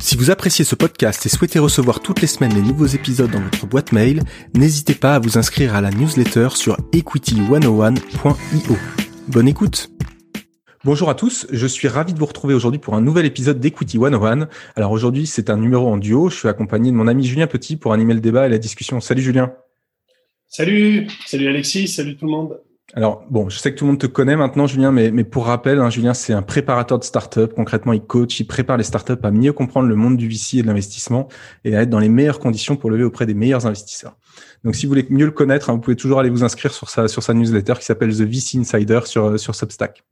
Si vous appréciez ce podcast et souhaitez recevoir toutes les semaines les nouveaux épisodes dans votre boîte mail, n'hésitez pas à vous inscrire à la newsletter sur equity101.io. Bonne écoute Bonjour à tous, je suis ravi de vous retrouver aujourd'hui pour un nouvel épisode d'Equity 101. Alors aujourd'hui, c'est un numéro en duo, je suis accompagné de mon ami Julien Petit pour animer le débat et la discussion. Salut Julien Salut, salut Alexis, salut tout le monde alors, bon, je sais que tout le monde te connaît maintenant, Julien, mais, pour rappel, hein, Julien, c'est un préparateur de start-up. Concrètement, il coach, il prépare les start-up à mieux comprendre le monde du VC et de l'investissement et à être dans les meilleures conditions pour lever auprès des meilleurs investisseurs. Donc, si vous voulez mieux le connaître, hein, vous pouvez toujours aller vous inscrire sur sa, sur sa newsletter qui s'appelle The VC Insider sur, sur Substack.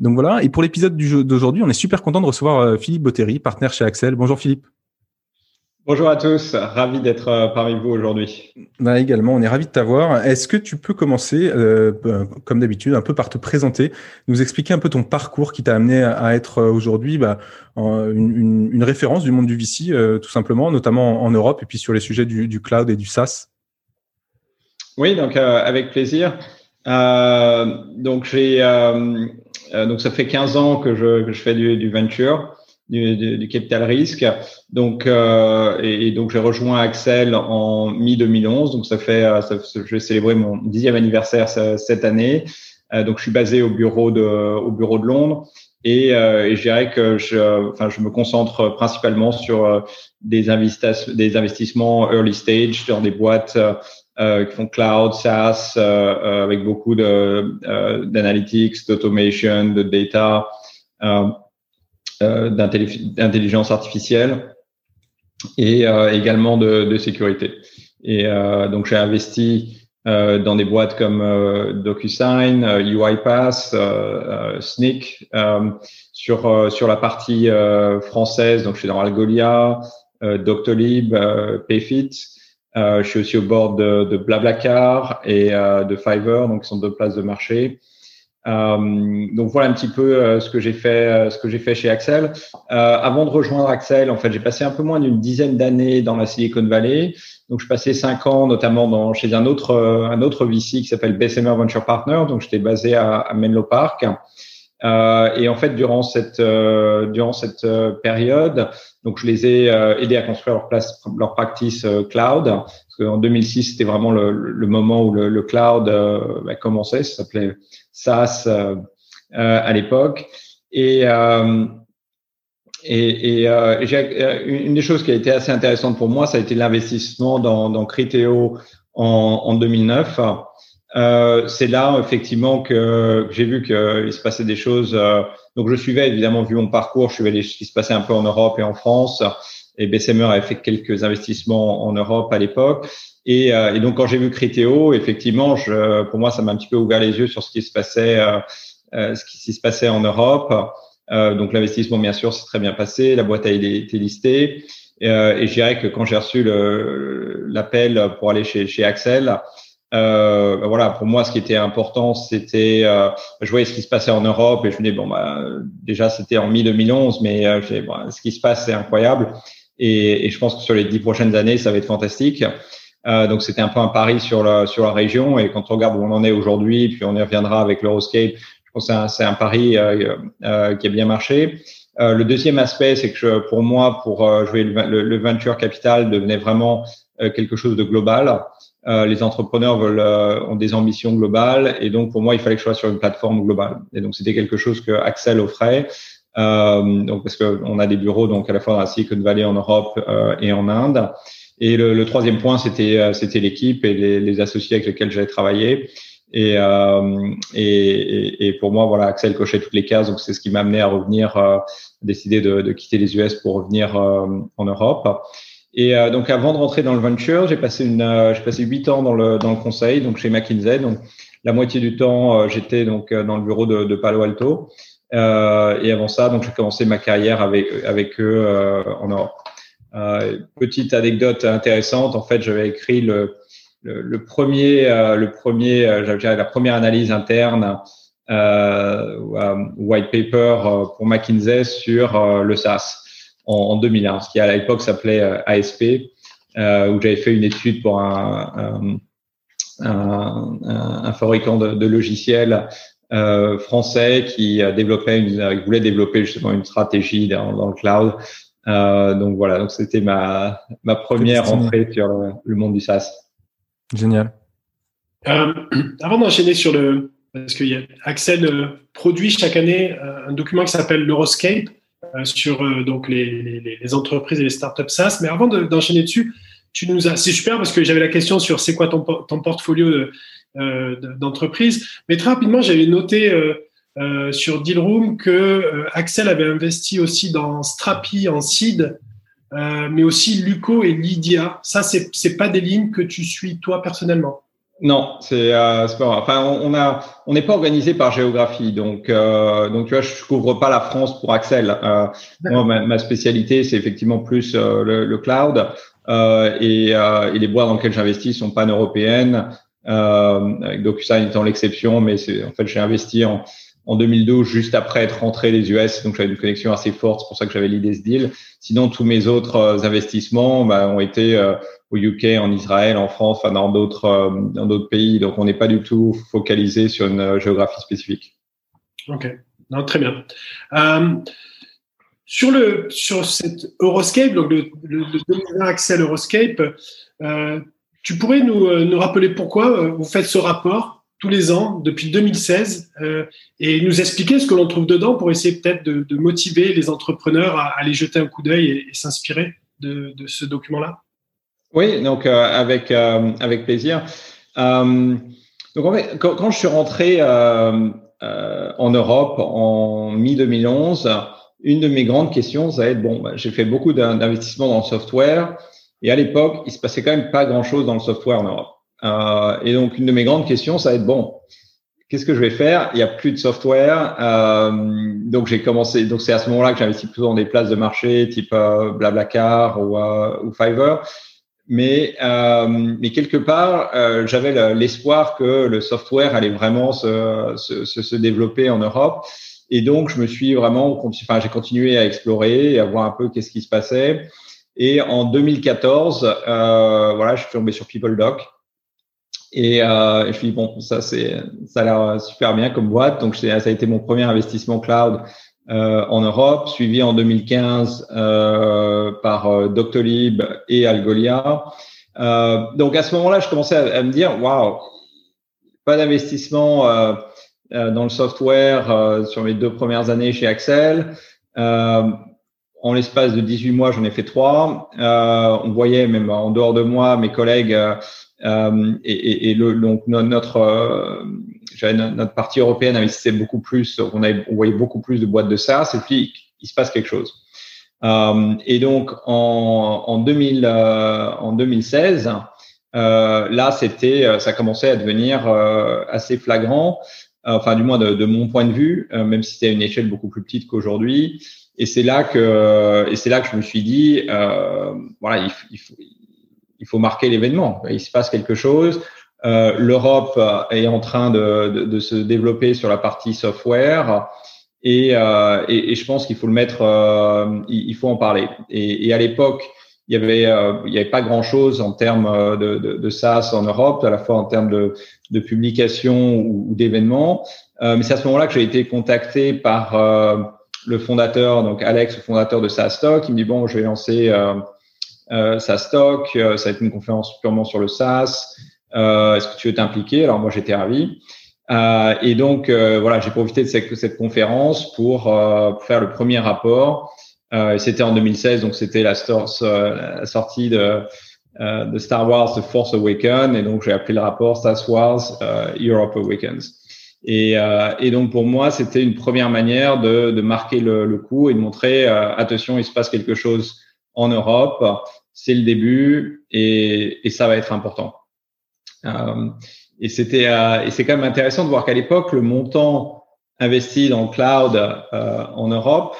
Donc voilà. Et pour l'épisode d'aujourd'hui, on est super content de recevoir euh, Philippe Bottery, partenaire chez Axel. Bonjour Philippe. Bonjour à tous, ravi d'être euh, parmi vous aujourd'hui. Bah également, on est ravi de t'avoir. Est-ce que tu peux commencer, euh, euh, comme d'habitude, un peu par te présenter, nous expliquer un peu ton parcours qui t'a amené à être aujourd'hui bah, une, une, référence du monde du VC, tout simplement, notamment en Europe et puis sur les sujets du, du cloud et du SaaS? Oui, donc avec plaisir. donc j'ai, donc ça fait 15 ans que je, que je fais du, du venture du, du, capital risque. Donc, euh, et, donc j'ai rejoint Axel en mi 2011. Donc ça fait, euh, je vais célébrer mon dixième anniversaire cette année. Euh, donc je suis basé au bureau de, au bureau de Londres. Et, euh, et je dirais que je, enfin, je me concentre principalement sur euh, des, investissements, des investissements early stage dans des boîtes qui font cloud, SaaS, avec beaucoup de d'analytics, d'automation, de data. Euh, d'intelligence artificielle et euh, également de, de, sécurité. Et euh, donc j'ai investi dans des boîtes comme DocuSign, UiPath, Sneak, sur sur la partie française. Donc je suis dans Algolia, Doctolib, Payfit. je suis aussi au bord de, de Blablacar et de Fiverr, donc qui sont deux places de marché. Euh, donc voilà un petit peu euh, ce que j'ai fait, euh, ce que j'ai fait chez Axel. avant de rejoindre Axel, en fait, j'ai passé un peu moins d'une dizaine d'années dans la Silicon Valley. Donc je passais cinq ans, notamment dans, chez un autre un autre VC qui s'appelle Bessemer Venture Partner. Donc j'étais basé à, à Menlo Park. Euh, et en fait, durant cette durant cette période, donc je les ai aidés à construire leur place, leur practice cloud. Parce qu'en 2006, c'était vraiment le, le, moment où le, le cloud a commencé. Ça s'appelait SaaS euh, euh, à l'époque. Et, euh, et, et une des choses qui a été assez intéressante pour moi, ça a été l'investissement dans, dans Criteo en, en 2009. Euh, c'est là effectivement que, j'ai vu qu'il se passait des choses. donc je suivais évidemment vu mon parcours, je suivais ce qui se passait un peu en Europe et en France. Et Bessemer avait fait quelques investissements en Europe à l'époque. Et, euh, et, donc quand j'ai vu Criteo, effectivement, je, pour moi, ça m'a un petit peu ouvert les yeux sur ce qui se passait, euh, euh ce qui se passait en Europe. Euh, donc l'investissement, bien sûr, s'est très bien passé. La boîte a été listée. Euh, et je dirais que quand j'ai reçu l'appel pour aller chez, chez Axel, euh, ben voilà, pour moi, ce qui était important, c'était, euh, je voyais ce qui se passait en Europe et je me disais bon, bah, déjà c'était en mi 2011, mais euh, bon, ce qui se passe, c'est incroyable. Et, et, je pense que sur les dix prochaines années, ça va être fantastique. Euh, donc c'était un peu un pari sur la sur la région et quand on regarde où on en est aujourd'hui, puis on y reviendra avec l'Euroscape, je pense que c'est un, un, pari euh, euh, qui a bien marché. Euh, le deuxième aspect, c'est que je, pour moi, pour euh, jouer le, le, venture capital devenait vraiment euh, quelque chose de global. les entrepreneurs veulent ont des ambitions globales et donc pour moi, il fallait que je sois sur une plateforme globale. Et donc c'était quelque chose que Axel offrait. donc parce qu'on a des bureaux donc à la fois la Silicon Valley en Europe et en Inde. Et le, le troisième point, c'était euh, c'était l'équipe et les, les, associés avec lesquels j'avais travaillé. Et, euh, et, et, pour moi, voilà, Axel cochait toutes les cases, donc c'est ce qui m'a amené à revenir, euh, décider de, de, quitter les US pour revenir euh, en Europe. Et euh, donc, avant de rentrer dans le venture, j'ai passé une, euh, j'ai passé huit ans dans le dans le conseil, donc chez McKinsey. Donc, la moitié du temps, j'étais donc dans le bureau de, de Palo Alto. et avant ça, donc j'ai commencé ma carrière avec avec eux en Europe. Euh, petite anecdote intéressante, en fait, j'avais écrit le, le, premier, le premier, la première analyse interne white paper pour McKinsey sur le SaaS en, en 2001, ce qui à l'époque s'appelait ASP, où j'avais fait une étude pour un, un, un, fabricant de, logiciels euh, français qui développait une, voulait développer justement une stratégie dans le cloud. Euh, donc voilà, donc c'était ma, ma première entrée sur le, monde du SaaS. Génial. Euh, avant d'enchaîner sur le, parce que Axel euh, produit chaque année un document qui s'appelle l'Euroscape sur donc les, les, les, entreprises et les startups SaaS. Mais avant d'enchaîner dessus, tu nous as, c'est super parce que j'avais la question sur c'est quoi ton, ton portfolio euh, d'entreprise. Mais très rapidement, j'avais noté euh, euh, sur Dealroom que Axel avait investi aussi dans Strapi en seed, mais aussi Luco et Lydia. Ça, c'est c'est pas des lignes que tu suis toi personnellement? Non, c'est euh, pas Enfin, on a, on n'est pas organisé par géographie, donc euh, donc tu vois, je couvre pas la France pour Axel. Euh, moi, ma, ma spécialité, c'est effectivement plus le, le, cloud et, et, les boîtes dans lesquelles j'investis sont pan-européennes euh, avec DocuSign étant l'exception, mais c'est en fait j'ai investi en, en 2012 juste après être rentré des US, donc j'avais une connexion assez forte, c'est pour ça que j'avais l'idée ce deal. Sinon tous mes autres euh, investissements bah, ont été euh, au UK, en Israël, en France, enfin dans d'autres euh, dans d'autres pays, donc on n'est pas du tout focalisé sur une géographie spécifique. Ok, très bien. Sur le sur cette Euroscape, donc le, le, le Axel Euroscape, tu pourrais nous, rappeler pourquoi vous faites ce rapport? Tous les ans depuis 2016 euh, et nous expliquer ce que l'on trouve dedans pour essayer peut-être de, de, motiver les entrepreneurs à aller jeter un coup d'œil et, s'inspirer de, de, ce document-là Oui, donc euh, avec, euh, avec plaisir. Euh, donc en fait, quand, quand, je suis rentré en Europe en mi-2011, une de mes grandes questions, ça va être, bon, bah, j'ai fait beaucoup d'investissements dans le software, et à l'époque, il se passait quand même pas grand-chose dans le software en Europe. Euh, et donc, une de mes grandes questions, ça va être bon, qu'est-ce que je vais faire? Il y a plus de software. Euh, donc, j'ai commencé. Donc, c'est à ce moment-là que j'investis plutôt dans des places de marché type euh, Blablacar ou, euh, ou Fiverr. Mais, euh, mais quelque part, euh, j'avais l'espoir que le software allait vraiment se, se, se, développer en Europe. Et donc, je me suis vraiment, enfin, j'ai continué à explorer et à voir un peu qu'est-ce qui se passait. Et en 2014, euh, voilà, je suis tombé sur PeopleDoc. Et, euh, je me suis bon, ça, c'est, ça a l'air super bien comme boîte. Donc, ça a été mon premier investissement cloud euh, en Europe, suivi en 2015 euh, par euh, Doctolib et Algolia. Euh, donc, à ce moment-là, je commençais à, me dire, waouh, pas d'investissement euh, dans le software sur mes deux premières années chez Axel. En l'espace de 18 mois, j'en ai fait trois. On voyait même en dehors de moi mes collègues euh, et, et, et, le, donc notre euh, notre partie européenne investissait beaucoup plus. On, avait, on voyait beaucoup plus de boîtes de SaaS et puis il se passe quelque chose. Euh, et donc en, en 2000 euh, en 2016, là c'était ça commençait à devenir assez flagrant. Enfin, du moins de, de mon point de vue, même si c'était à une échelle beaucoup plus petite qu'aujourd'hui. Et c'est là que et c'est là que je me suis dit voilà il, il, faut il faut marquer l'événement. Il se passe quelque chose. Euh, L'Europe est en train de, de, de, se développer sur la partie software et, euh, et, je pense qu'il faut le mettre, euh, il, faut en parler. Et, et à l'époque, il y avait euh, il y avait pas grand chose en termes de, de, de, SaaS en Europe, à la fois en termes de, de publication ou, ou d'événements. Euh, mais c'est à ce moment-là que j'ai été contacté par le fondateur, donc Alex, le fondateur de SaaStock, il me dit bon, je vais lancer euh, euh, SaaStock, euh, ça va être une conférence purement sur le SaaS. Euh, Est-ce que tu veux t'impliquer? Alors moi, j'étais ravi. Euh, et donc euh, voilà, j'ai profité de cette, conférence pour, pour, faire le premier rapport. c'était en 2016, donc c'était la, la, sortie de, de Star Wars The Force Awakens, et donc j'ai appelé le rapport Star Wars Europe Awakens. Et, euh, et, donc pour moi, c'était une première manière de, de marquer le, le, coup et de montrer euh, attention, il se passe quelque chose en Europe, c'est le début et, et, ça va être important. Euh, et c'était euh, et c'est quand même intéressant de voir qu'à l'époque, le montant investi dans le cloud euh, en Europe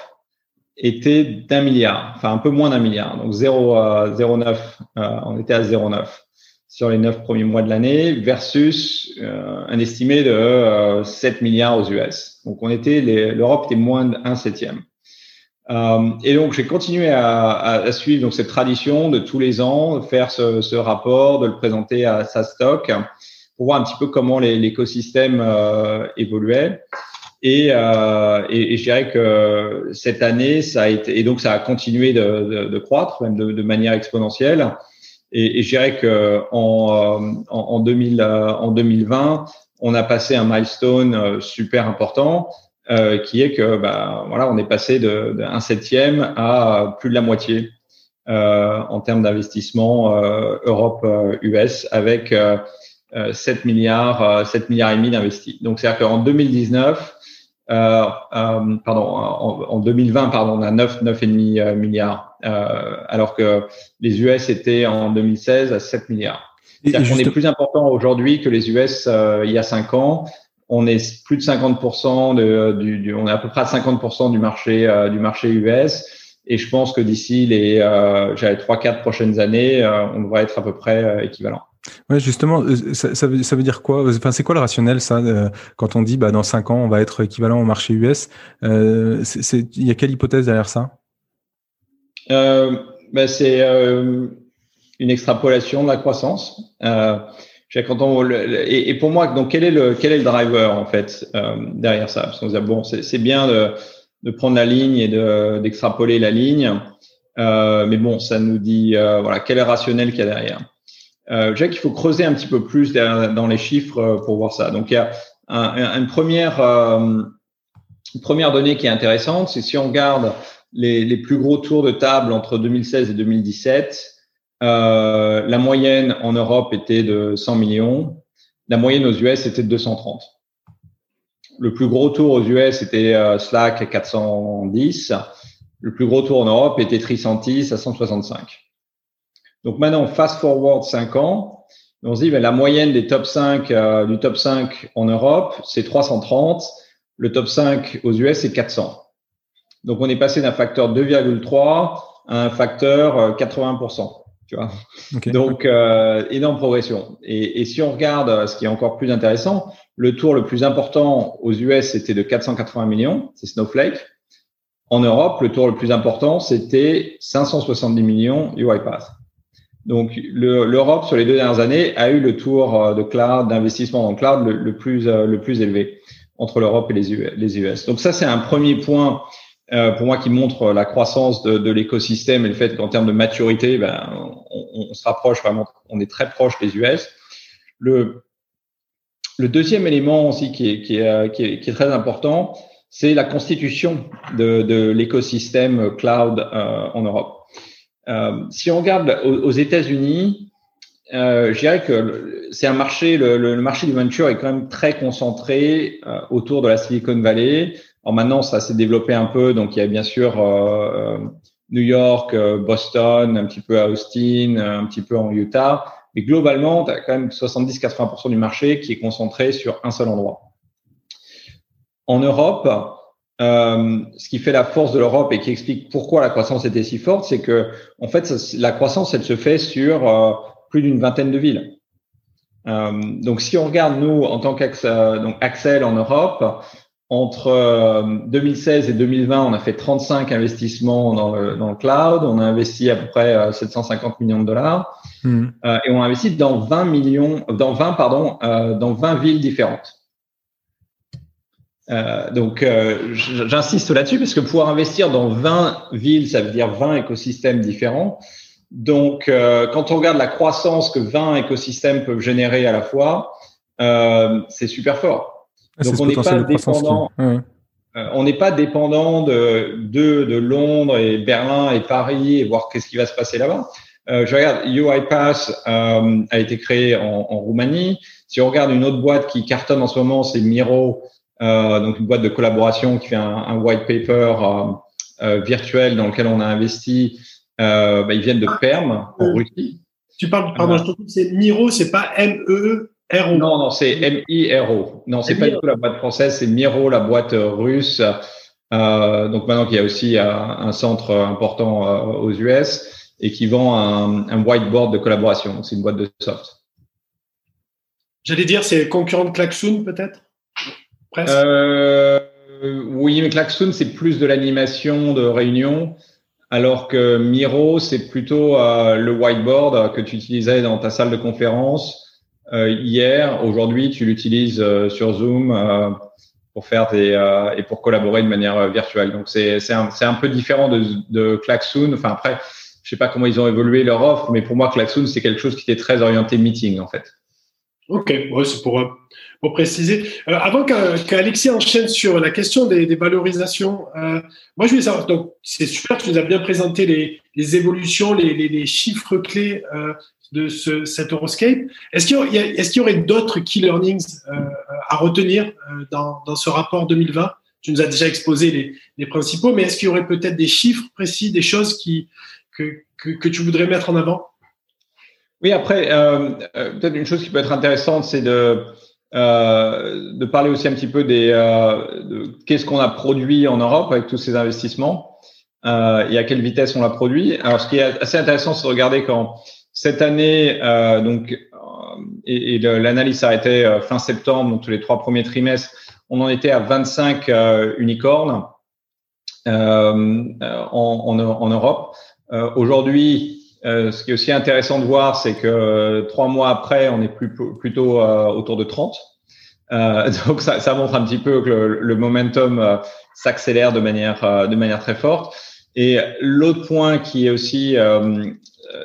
était d'un milliard, enfin un peu moins d'un milliard, donc 0,09, on était à 0,9. sur les neuf premiers mois de l'année versus un estimé de 7 milliards aux US. Donc on était l'Europe était moins d'un septième. Euh, et donc, j'ai continué à, à, suivre donc cette tradition de tous les ans faire ce, ce rapport, de le présenter à sa stock pour voir un petit peu comment l'écosystème euh, évoluait. Et, euh, et, je dirais que cette année, ça a été et donc ça a continué de, de, de croître même de, de, manière exponentielle. Et, et je dirais que en, euh, en, en, 2000, euh, en 2020, on a passé un milestone super important euh, qui est que bah, voilà, on est passé d'un septième à plus de la moitié euh, en termes d'investissement euh, Europe-US avec 7 milliards, 7 milliards et demi d'investis. Donc c'est-à-dire qu'en 2019, euh, euh, pardon, en, en, 2020, pardon, on a 9, 9,5 milliards, euh, alors que les US étaient en 2016 à 7 milliards. C'est-à-dire qu'on est plus important aujourd'hui que les US il y a 5 ans on est plus de 50% de, du, du, on est à peu près à 50% du marché euh, du marché US. Et je pense que d'ici les euh, trois quatre prochaines années, euh, on devrait être à peu près euh, équivalent. Ouais, justement, ça, ça, veut, ça veut dire quoi? Enfin, c'est quoi le rationnel ça? Quand on dit bah dans cinq ans on va être équivalent au marché US euh, Il y a quelle hypothèse derrière ça? Bah, c'est une extrapolation de la croissance. Quand on, et, pour moi, donc quel est le quel est le driver en fait euh, derrière ça? Parce qu'on se dit bon, c'est bien de, de prendre la ligne et de d'extrapoler la ligne, euh, mais bon, ça nous dit euh, voilà quel est le rationnel qu'il y a derrière. Euh, dirais qu'il faut creuser un petit peu plus dans les chiffres euh, pour voir ça. Donc il y a un, une première euh, une première donnée qui est intéressante, c'est si on regarde les, les plus gros tours de table entre 2016 et 2017. Euh, la moyenne en Europe était de 100 millions. La moyenne aux US était de 230. Le plus gros tour aux US était euh, Slack à 410. Le plus gros tour en Europe était Tricentis à 165. Donc maintenant, fast forward 5 ans, on se dit, ben, la moyenne des top 5, euh, du top 5 en Europe, c'est 330. Le top 5 aux US, c'est 400. Donc on est passé d'un facteur 2,3 à un facteur 80%. Tu vois Donc, euh, énorme progression. Et, et, si on regarde euh, ce qui est encore plus intéressant, le tour le plus important aux US, c'était de 480 millions, c'est Snowflake. En Europe, le tour le plus important, c'était 570 millions UiPath. Donc, l'Europe, sur les deux dernières années, a eu le tour euh, de cloud, d'investissement dans le cloud le, le plus, le plus élevé entre l'Europe et les US. Donc, ça, c'est un premier point euh, pour moi qui montre la croissance de, de l'écosystème et le fait qu'en termes de maturité, ben, on, on, se rapproche vraiment, on est très proche des US. Le, le deuxième élément aussi qui est, qui est, euh, qui est, qui est très important, c'est la constitution de, de l'écosystème cloud euh, en Europe. Euh, si on regarde aux, États-Unis, euh, je dirais que c'est un marché, le, le, marché du venture est quand même très concentré euh, autour de la Silicon Valley. Alors maintenant, ça s'est développé un peu, donc il y a bien sûr euh, New York, euh, Boston, un petit peu à Austin, un petit peu en Utah, mais globalement, tu as quand même 70-80% du marché qui est concentré sur un seul endroit. En Europe, euh, ce qui fait la force de l'Europe et qui explique pourquoi la croissance était si forte, c'est que en fait, la croissance, elle se fait sur euh, plus d'une vingtaine de villes. Euh, donc, si on regarde nous en tant qu'Axel en Europe, entre 2016 euh, et 2020, on a fait 35 investissements dans le, dans le cloud. On a investi à peu près 750 euh, millions de dollars mmh. euh, et on a investi dans 20 millions, dans 20 pardon, euh, dans 20 villes différentes. Euh, donc, j'insiste là-dessus parce que pouvoir investir dans 20 villes, ça veut dire 20 écosystèmes différents. Donc, quand on regarde la croissance que 20 écosystèmes peuvent générer à la fois, c'est super fort. Ah, Donc on n'est pas dépendant. Euh, on n'est pas dépendant de, de, de Londres et Berlin et Paris et voir qu'est-ce qui va se passer là-bas. Euh, je regarde UiPath euh, a été créé en, en, Roumanie. Si on regarde une autre boîte qui cartonne en ce moment, c'est Miro, euh, donc une boîte de collaboration qui fait un, un white paper euh, euh, virtuel dans lequel on a investi. Bah, ils viennent de Perm en Russie. Tu parles, pardon, je c'est Miro, c'est pas M Non, non, c'est M-I-R-O. Non, c'est pas du tout la boîte française, c'est Miro, la boîte russe. Euh, donc maintenant qu'il y a aussi euh, un centre important euh, aux US et qui vend un, un whiteboard de collaboration. C'est une boîte de soft. J'allais dire, c'est concurrent de Klaxoon, peut-être? Presque. Euh, oui, mais Klaxoon, c'est plus de l'animation de réunion, alors que Miro, c'est plutôt le whiteboard que tu utilisais dans ta salle de conférence hier. Aujourd'hui, tu l'utilises sur Zoom pour faire des et pour collaborer de manière virtuelle. Donc c'est c'est un, un peu différent de, de Klaxoon. Enfin après, je sais pas comment ils ont évolué leur offre, mais pour moi, Klaxoon, c'est quelque chose qui était très orienté meeting en fait. Ok, ouais, c'est pour, pour préciser. Euh, avant qu'Alexis enchaîne sur la question des, des valorisations, euh, moi je voulais savoir, donc c'est super, tu nous as bien présenté les, les évolutions, les, les, les, chiffres clés euh, de ce, cet Euroscape. Est-ce qu'il y, est qu'il y, aurait d'autres key learnings euh, à retenir euh, dans, dans, ce rapport 2020 Tu nous as déjà exposé les, les principaux, mais est-ce qu'il y aurait peut-être des chiffres précis, des choses qui, que, que, tu voudrais mettre en avant? Oui, après, euh, peut-être une chose qui peut être intéressante, c'est de, de parler aussi un petit peu des de qu'est-ce qu'on a produit en Europe avec tous ces investissements et à quelle vitesse on l'a produit. Alors, ce qui est assez intéressant, c'est de regarder quand cette année, euh, donc, et, et l'analyse s'arrêtait fin septembre, donc tous les trois premiers trimestres, on en était à 25 unicornes en, en, en, Europe. Aujourd'hui, euh, ce qui est aussi intéressant de voir, c'est que euh, trois mois après, on est plutôt euh, autour de 30. donc ça, ça, montre un petit peu que le, le momentum s'accélère de manière, de manière très forte. Et l'autre point qui est aussi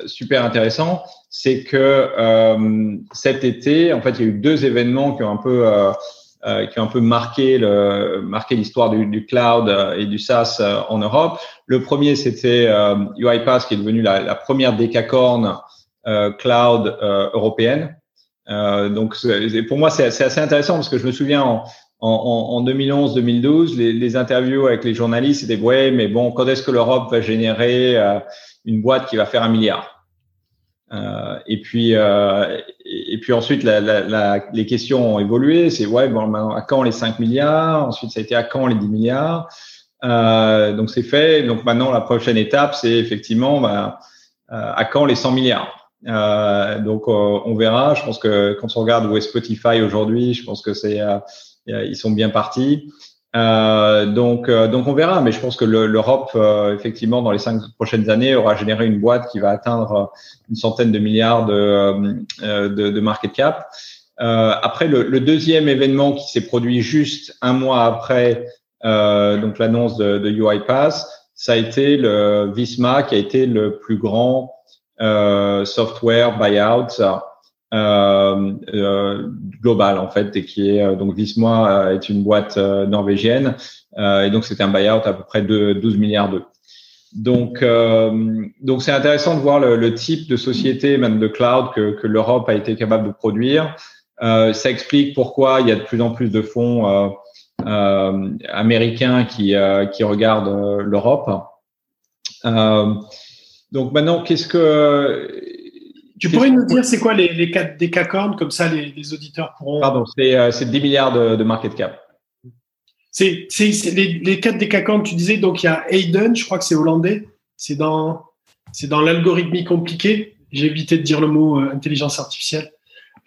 super intéressant, c'est que cet été, en fait, il y a eu deux événements qui ont un peu euh, qui ont un peu marqué le marqué l'histoire du, du, cloud euh, et du SaaS euh, en Europe. Le premier, c'était UiPath, qui est devenu la, la première décacorne cloud européenne. donc, pour moi, c'est assez intéressant parce que je me souviens en, en, en 2011-2012, les, les, interviews avec les journalistes, c'était ouais, mais bon, quand est-ce que l'Europe va générer une boîte qui va faire un milliard? Euh, et puis euh, et puis ensuite la, la, la, les questions ont évolué. C'est ouais bon à quand les 5 milliards? Ensuite ça a été à quand les 10 milliards? Euh, Donc c'est fait. Donc maintenant la prochaine étape c'est effectivement bah, euh, à quand les 100 milliards? Euh, Donc on verra. Je pense que quand on regarde où est Spotify aujourd'hui, je pense que c'est ils sont bien partis. Euh, donc, euh, donc on verra, mais je pense que l'Europe, euh, effectivement, dans les cinq prochaines années, aura généré une boîte qui va atteindre une centaine de milliards de, de, de market cap. après, le, le, deuxième événement qui s'est produit juste un mois après donc l'annonce de, de UiPath, ça a été le Visma qui a été le plus grand software buyout euh, euh, global en fait et qui est euh, donc Visma est une boîte norvégienne et donc c'était un buyout à peu près de 12 milliards d'euros. Donc, donc c'est intéressant de voir le, le, type de société, même de cloud, que, que l'Europe a été capable de produire. Euh, ça explique pourquoi il y a de plus en plus de fonds euh, euh, américains qui, qui regardent l'Europe. donc maintenant, qu'est-ce que tu pourrais nous dire c'est quoi les, les quatre décacornes, comme ça les, les auditeurs pourront. Pardon, c'est euh, 10 milliards de, de market cap. C'est les, les quatre décacornes, tu disais, donc il y a Hayden, je crois que c'est hollandais, c'est dans, dans l'algorithmie compliquée. J'ai évité de dire le mot euh, intelligence artificielle.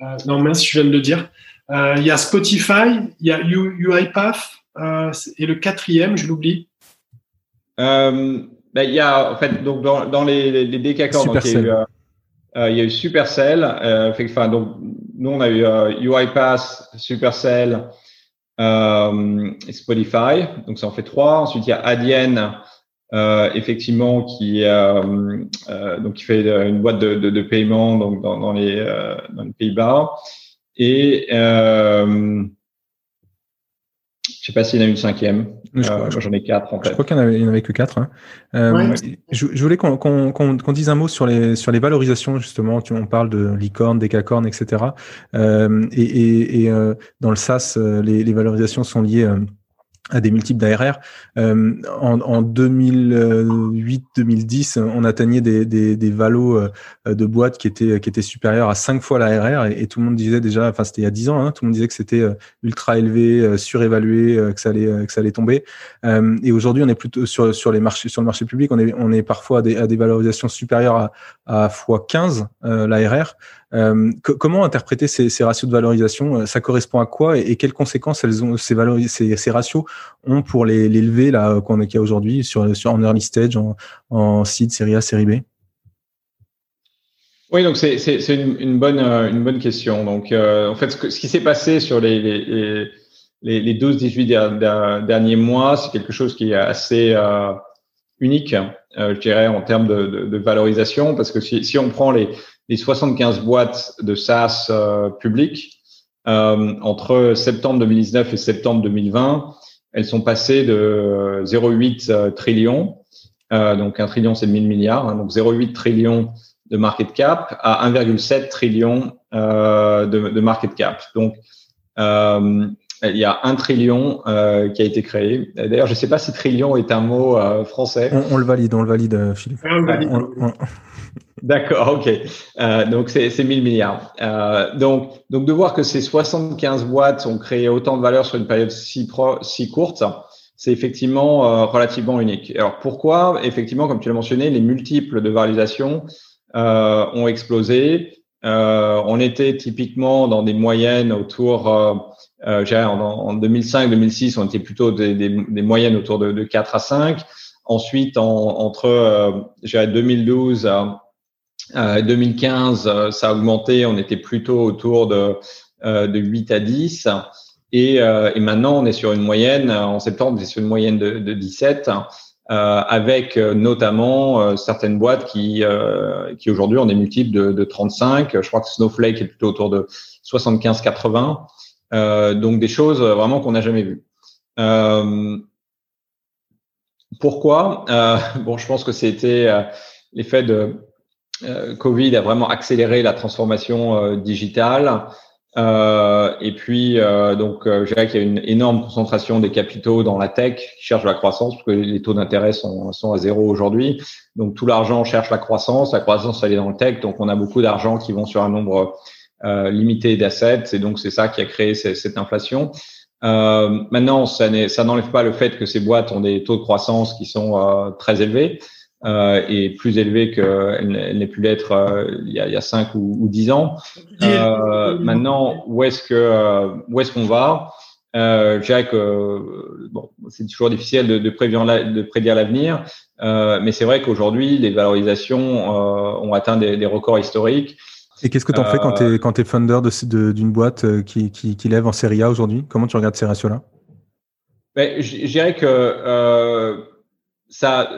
Euh, non, mince, je viens de le dire. Euh, il y a Spotify, il y a UiPath, euh, et le quatrième, je l'oublie. Euh, ben, il y a, en fait, donc dans, dans les, les décacornes, il y a eu, euh, il y a eu Supercell. Euh, enfin, donc, nous, on a eu euh, UiPath, Supercell euh, et Spotify. Donc, ça en fait trois. Ensuite, il y a Adyen, euh, effectivement, qui, euh, donc, qui fait une boîte de, de, de paiement donc, dans, dans les, dans les Pays-Bas. Et je sais pas s'il y en a une cinquième. Euh, j'en ai quatre en fait. Je crois qu'il n'y en, avait que quatre. Hein. Euh, je, je, voulais qu'on qu qu dise un mot sur les sur les valorisations justement. Tu, on parle de licorne, décacorne, etc. Euh, et, et, et euh, dans le SaaS, euh, les, les valorisations sont liées à des multiples d'ARR. Euh, en, en 2008-2010, on atteignait des, des, des valos euh, de boîtes qui étaient, qui étaient supérieurs à 5 fois l'ARR et, et, tout le monde disait déjà, enfin c'était il y a 10 ans, hein, tout le monde disait que c'était euh, ultra élevé, euh, surévalué, que ça allait, que ça allait tomber. et aujourd'hui, on est plutôt sur, sur les marchés, sur le marché public, on est, on est parfois à des, à des valorisations supérieures à, à x15 l'ARR. Comment interpréter ces, ratios de valorisation Ça correspond à quoi et, quelles conséquences ces, ratios ont pour les, les levées là qu'on a aujourd'hui sur, en early stage, en, en seed, série A, série B? Oui, donc c'est une, bonne, question. Donc, en fait, ce, qui s'est passé sur les, les, les, les 12-18 derniers mois, c'est quelque chose qui est assez euh, unique, euh, je dirais, en termes de, valorisation, parce que si on prend les, les 75 boîtes de SaaS euh, publiques, euh, entre septembre 2019 et septembre 2020, elles sont passées de 0,8 euh, trillions, donc un trillion c'est 1000 milliards, hein, donc 0,8 trillions de market cap à 1,7 trillion de, de, market cap. Donc, euh, il y a un trillion euh, qui a été créé. D'ailleurs, je ne sais pas si trillion est un mot euh, français. On, le valide, on le valide, euh, Philippe. D'accord, ok. Euh, donc c'est 1000 milliards. Euh, donc, donc de voir que ces 75 boîtes ont créé autant de valeur sur une période si, pro, si courte, c'est effectivement euh, relativement unique. Alors pourquoi? Effectivement, comme tu l'as mentionné, les multiples de valorisation ont explosé. on était typiquement dans des moyennes autour euh, en, en 2005-2006, on était plutôt des, des, des, moyennes autour de, de 4 à 5. Ensuite, en, entre euh, 2012 à 2015, euh, ça a augmenté. On était plutôt autour de, euh, de 8 à 10. Et, euh, et, maintenant, on est sur une moyenne, en septembre, on est sur une moyenne de, de 17, euh, avec notamment certaines boîtes qui, qui aujourd'hui ont des multiples de, de 35. Je crois que Snowflake est plutôt autour de 75-80. Euh, donc des choses vraiment qu'on n'a jamais vues. Euh, pourquoi? Euh, Bon, je pense que c'était l'effet de Covid a vraiment accéléré la transformation digitale. Euh, et puis, euh, donc, euh, je dirais qu'il y a une énorme concentration des capitaux dans la tech qui cherchent la croissance, parce que les taux d'intérêt sont, sont à zéro aujourd'hui. Donc, tout l'argent cherche la croissance. La croissance, elle est dans le tech. Donc, on a beaucoup d'argent qui vont sur un nombre euh, limité d'assets, et donc c'est ça qui a créé cette, inflation. Euh, maintenant, ça n'enlève pas le fait que ces boîtes ont des taux de croissance qui sont euh, très élevés euh, et plus élevés qu'elles n'aient pu l'être euh, il, y a, il y a 5 ou, ou 10 ans. maintenant, où est-ce que où est-ce qu'on va? Euh, je dirais que bon, c'est toujours difficile de, de, prédire, de prédire l'avenir, euh, mais c'est vrai qu'aujourd'hui, les valorisations euh, ont atteint des, des, records historiques. Et qu'est-ce que tu en fais quand tu es, euh, quand es founder d'une boîte euh, qui, qui, qui, lève en série A aujourd'hui? Comment tu regardes ces ratios-là? Ben, Je dirais que euh, ça,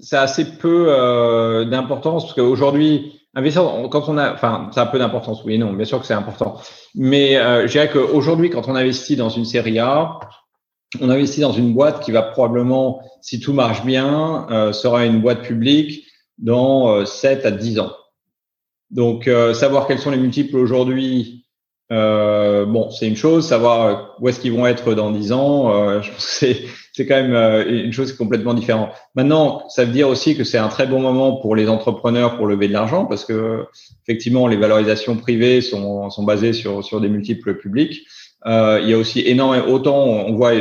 ça a assez peu euh, d'importance parce qu'aujourd'hui, investir, quand on a, enfin, ça a peu d'importance, oui non, bien sûr que c'est important. Mais euh, je dirais qu'aujourd'hui, quand on investit dans une série A, on investit dans une boîte qui va probablement, si tout marche bien, euh, sera une boîte publique dans 7 à 10 ans. Donc, euh, savoir quels sont les multiples aujourd'hui, euh, bon, c'est une chose. Savoir où est-ce qu'ils vont être dans 10 ans, euh, je pense que c'est, quand même euh, une chose complètement différente. Maintenant, ça veut dire aussi que c'est un très bon moment pour les entrepreneurs pour lever de l'argent parce que effectivement, les valorisations privées sont, sont basées sur, sur des multiples publics. Euh, il y a aussi énormément, autant on voit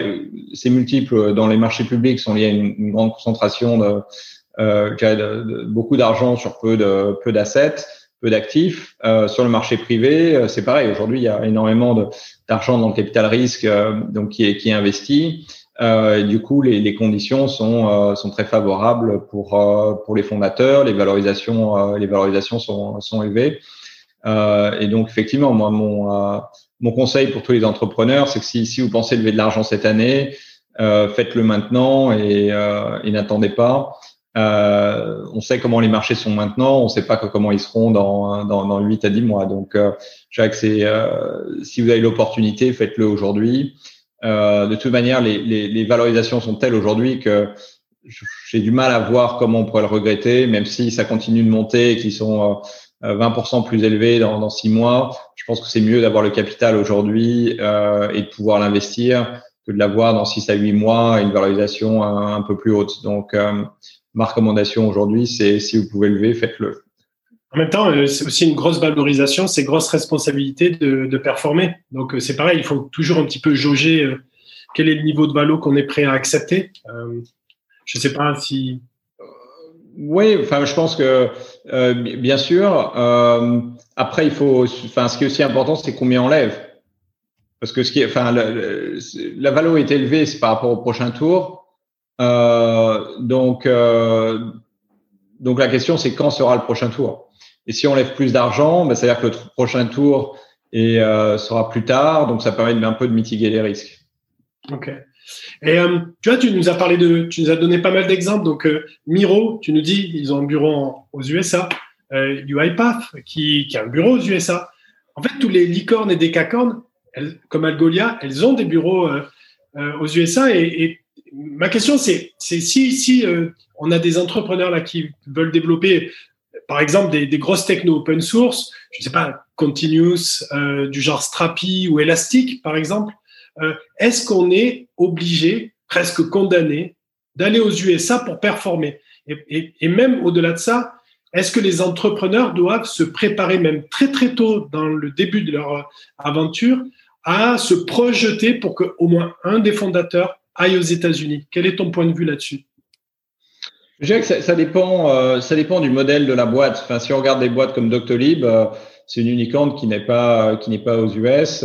ces multiples dans les marchés publics sont liés à une, une grande concentration de, euh, de, de beaucoup d'argent sur peu de peu d'assets d'actifs. Euh, sur le marché privé, euh, c'est pareil. Aujourd'hui, il y a énormément d'argent dans le capital risque euh, donc qui est, qui est investi. Euh, et du coup, les, les conditions sont, euh, sont très favorables pour, pour les fondateurs. Les valorisations, les valorisations sont, sont élevées. et donc, effectivement, moi, mon, mon conseil pour tous les entrepreneurs, c'est que si, si vous pensez lever de l'argent cette année, faites-le maintenant et, et n'attendez pas. Euh, on sait comment les marchés sont maintenant, on ne sait pas comment ils seront dans, dans, dans 8 à 10 mois. Donc, euh, je que euh, si vous avez l'opportunité, faites-le aujourd'hui. Euh, de toute manière, les, les, les valorisations sont telles aujourd'hui que j'ai du mal à voir comment on pourrait le regretter, même si ça continue de monter et qu'ils sont 20% euh, plus élevés dans, dans 6 mois. Je pense que c'est mieux d'avoir le capital aujourd'hui euh, et de pouvoir l'investir que de l'avoir dans 6 à 8 mois et une valorisation un, un peu plus haute. Donc, ma recommandation aujourd'hui, c'est si vous pouvez lever, faites-le. En même temps, euh, c'est aussi une grosse valorisation, c'est grosse responsabilité de, de performer. Donc euh, c'est pareil, il faut toujours un petit peu jauger euh, quel est le niveau de valo qu'on est prêt à accepter. je ne sais pas si Oui, enfin, je pense que euh, bien sûr. Euh, après, il faut. Enfin, ce qui est aussi important, c'est combien on lève. Parce que ce qui est, enfin, la valeur est élevée, c'est par rapport au prochain tour. Euh, donc, euh, donc la question, c'est quand sera le prochain tour? Et si on lève plus d'argent, ben, c'est-à-dire que le prochain tour et euh, sera plus tard, donc ça permet un peu de mitiguer les risques. Ok. Et euh, tu vois, tu nous as parlé de, tu nous as donné pas mal d'exemples. Donc Miro, tu nous dis, ils ont un bureau aux USA. UiPath, qui, qui a un bureau aux USA. En fait, tous les licornes et décacornes, elles, comme Algolia, elles ont des bureaux aux USA. Et, ma question, c'est, si, si on a des entrepreneurs là qui veulent développer, par exemple, des, des grosses techno open source, je sais pas, Continuous, du genre Strapi ou Elastic, par exemple euh, est-ce qu'on est obligé, presque condamné, d'aller aux USA pour performer? Et, et, même au-delà de ça, est-ce que les entrepreneurs doivent se préparer même très très tôt dans le début de leur euh, aventure à se projeter pour qu'au moins un des fondateurs aille aux États-Unis Quel est ton point de vue là-dessus? Je ça dépend, euh, ça dépend du modèle de la boîte. Enfin, si on regarde des boîtes comme Doctolib, euh, c'est une unicorn qui n'est pas qui n'est pas aux US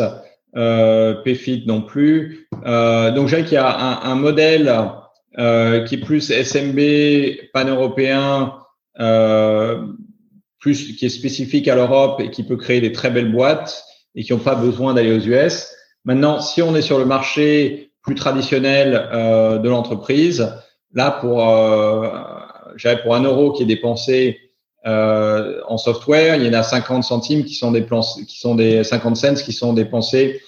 euh, PFIT non plus. Euh, donc, je dirais qu'il y a un, un modèle euh, qui est plus SMB pan-européen, euh, plus qui est spécifique à l'Europe et qui peut créer des très belles boîtes et qui n'ont pas besoin d'aller aux US. Maintenant, si on est sur le marché plus traditionnel euh, de l'entreprise, là pour euh, pour un euro qui est dépensé euh, en software, il y en a 50 centimes qui sont des qui sont des 50 cents qui sont dépensés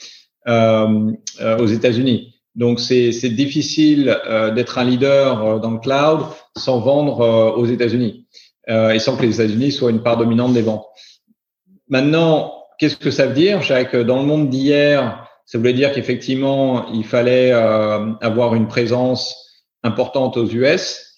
euh, euh, aux États-Unis. Donc c'est difficile euh, d'être un leader euh, dans le cloud sans vendre aux États-Unis et sans que les États-Unis soient une part dominante des ventes. Maintenant, qu'est-ce que ça veut dire? Je que dans le monde d'hier, ça voulait dire qu'effectivement, il fallait avoir une présence importante aux US.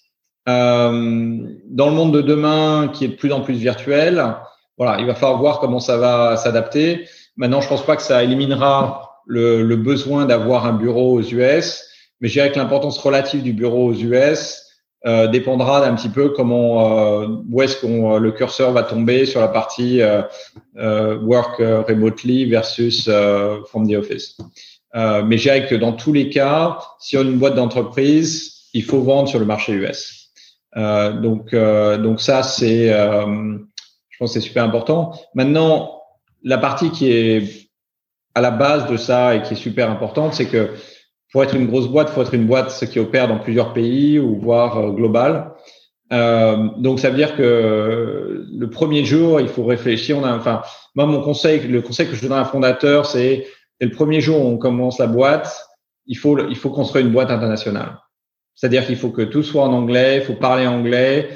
Euh, dans le monde de demain, qui est de plus en plus virtuel, voilà, il va falloir voir comment ça va s'adapter. Maintenant, je pense pas que ça éliminera le, le besoin d'avoir un bureau aux US, mais je dirais que l'importance relative du bureau aux US euh, dépendra d'un petit peu comment euh, où est-ce qu'on le curseur va tomber sur la partie euh, euh work remotely versus from the office. mais je dirais que dans tous les cas, si on a une boîte d'entreprise, il faut vendre sur le marché US. Euh, donc, euh, donc ça, c'est, euh, je pense, c'est super important. Maintenant, la partie qui est à la base de ça et qui est super importante, c'est que pour être une grosse boîte, faut être une boîte qui opère dans plusieurs pays ou voire globale. Euh, donc ça veut dire que le premier jour, il faut réfléchir. On a, enfin, moi mon conseil, le conseil que je donne à un fondateur, c'est le premier jour où on commence la boîte, il faut il faut construire une boîte internationale. C'est-à-dire qu'il faut que tout soit en anglais, il faut parler anglais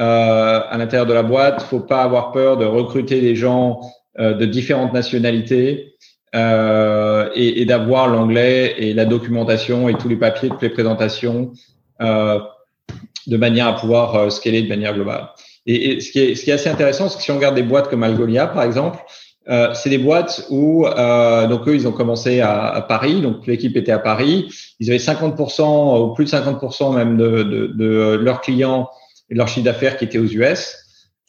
euh, à l'intérieur de la boîte. Il faut pas avoir peur de recruter des gens euh, de différentes nationalités euh, et, et d'avoir l'anglais et la documentation et tous les papiers, toutes les présentations euh, de manière à pouvoir euh, scaler de manière globale. Et, et ce, qui est, ce qui est assez intéressant, c'est que si on regarde des boîtes comme Algolia, par exemple, euh, c'est des boîtes où euh, donc eux ils ont commencé à, à Paris, donc l'équipe était à Paris. Ils avaient 50% ou plus de 50% même de, de, de, leurs clients et leur chiffre d'affaires qui étaient aux US.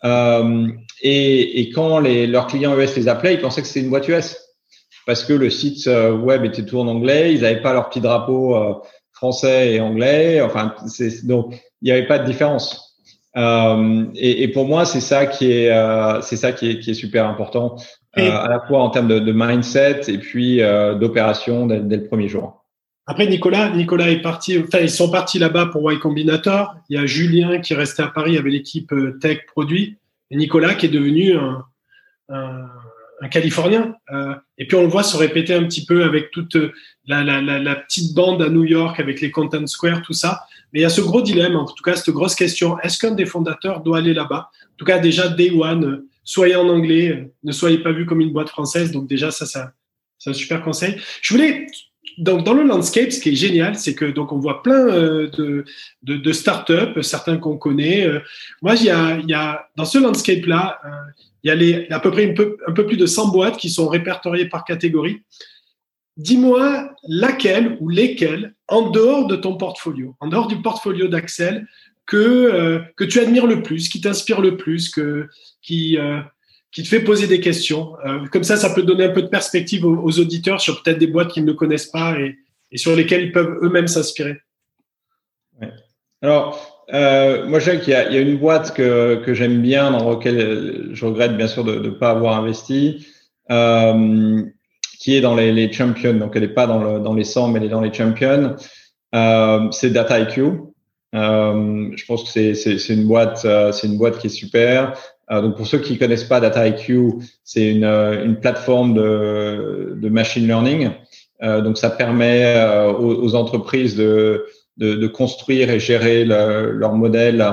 Euh, et, et, quand les, leurs clients US les appelaient, ils pensaient que c'était une boîte US parce que le site euh, web était tout en anglais. Ils n'avaient pas leur petit drapeau euh, français et anglais. Enfin, donc il n'y avait pas de différence. Euh, et, et, pour moi, c'est ça qui est, euh, c'est ça qui est, qui est super important. Euh, à la fois en termes de, de mindset et puis euh, d'opération dès, dès, le premier jour. Après, Nicolas, Nicolas est parti, enfin, ils sont partis là-bas pour Y Combinator. Il y a Julien qui est resté à Paris avec l'équipe tech produit et Nicolas qui est devenu un, un, un Californien. Euh, et puis on le voit se répéter un petit peu avec toute la, la, la, petite bande à New York, avec les Content Square, tout ça. Mais il y a ce gros dilemme, en tout cas, cette grosse question. Est-ce qu'un des fondateurs doit aller là-bas? En tout cas, déjà, Day One, soyez en anglais, ne soyez pas vu comme une boîte française. Donc déjà, ça, ça c'est un super conseil. Je voulais dans le landscape, ce qui est génial, c'est que donc on voit plein euh, de, de, de startups, certains qu'on connaît. Euh, moi, il y a, dans ce landscape là, euh, il y a à peu près un peu plus de 100 boîtes qui sont répertoriées par catégorie. Dis-moi laquelle ou lesquelles, en dehors de ton portfolio, en dehors du portfolio d'Axel, que, que tu admires le plus, qui t'inspire le plus, que, qui, qui te fait poser des questions. comme ça, ça peut donner un peu de perspective aux, auditeurs sur peut-être des boîtes qu'ils ne connaissent pas et, et sur lesquelles ils peuvent eux-mêmes s'inspirer. Ouais. Alors, euh, moi, je sais qu'il y, y, a une boîte que, que j'aime bien, dans laquelle je regrette bien sûr de ne pas avoir investi, euh, qui est dans les, les, champions. Donc, elle n'est pas dans, le, dans les 100, mais elle est dans les champions. Euh, c'est DataIQ. Euh, je pense que c'est une boîte, euh, c'est une boîte qui est super. Euh, donc, pour ceux qui connaissent pas DataIQ, c'est une, une plateforme de, de machine learning. donc, ça permet aux, aux entreprises de de, de, construire et gérer le, leur modèle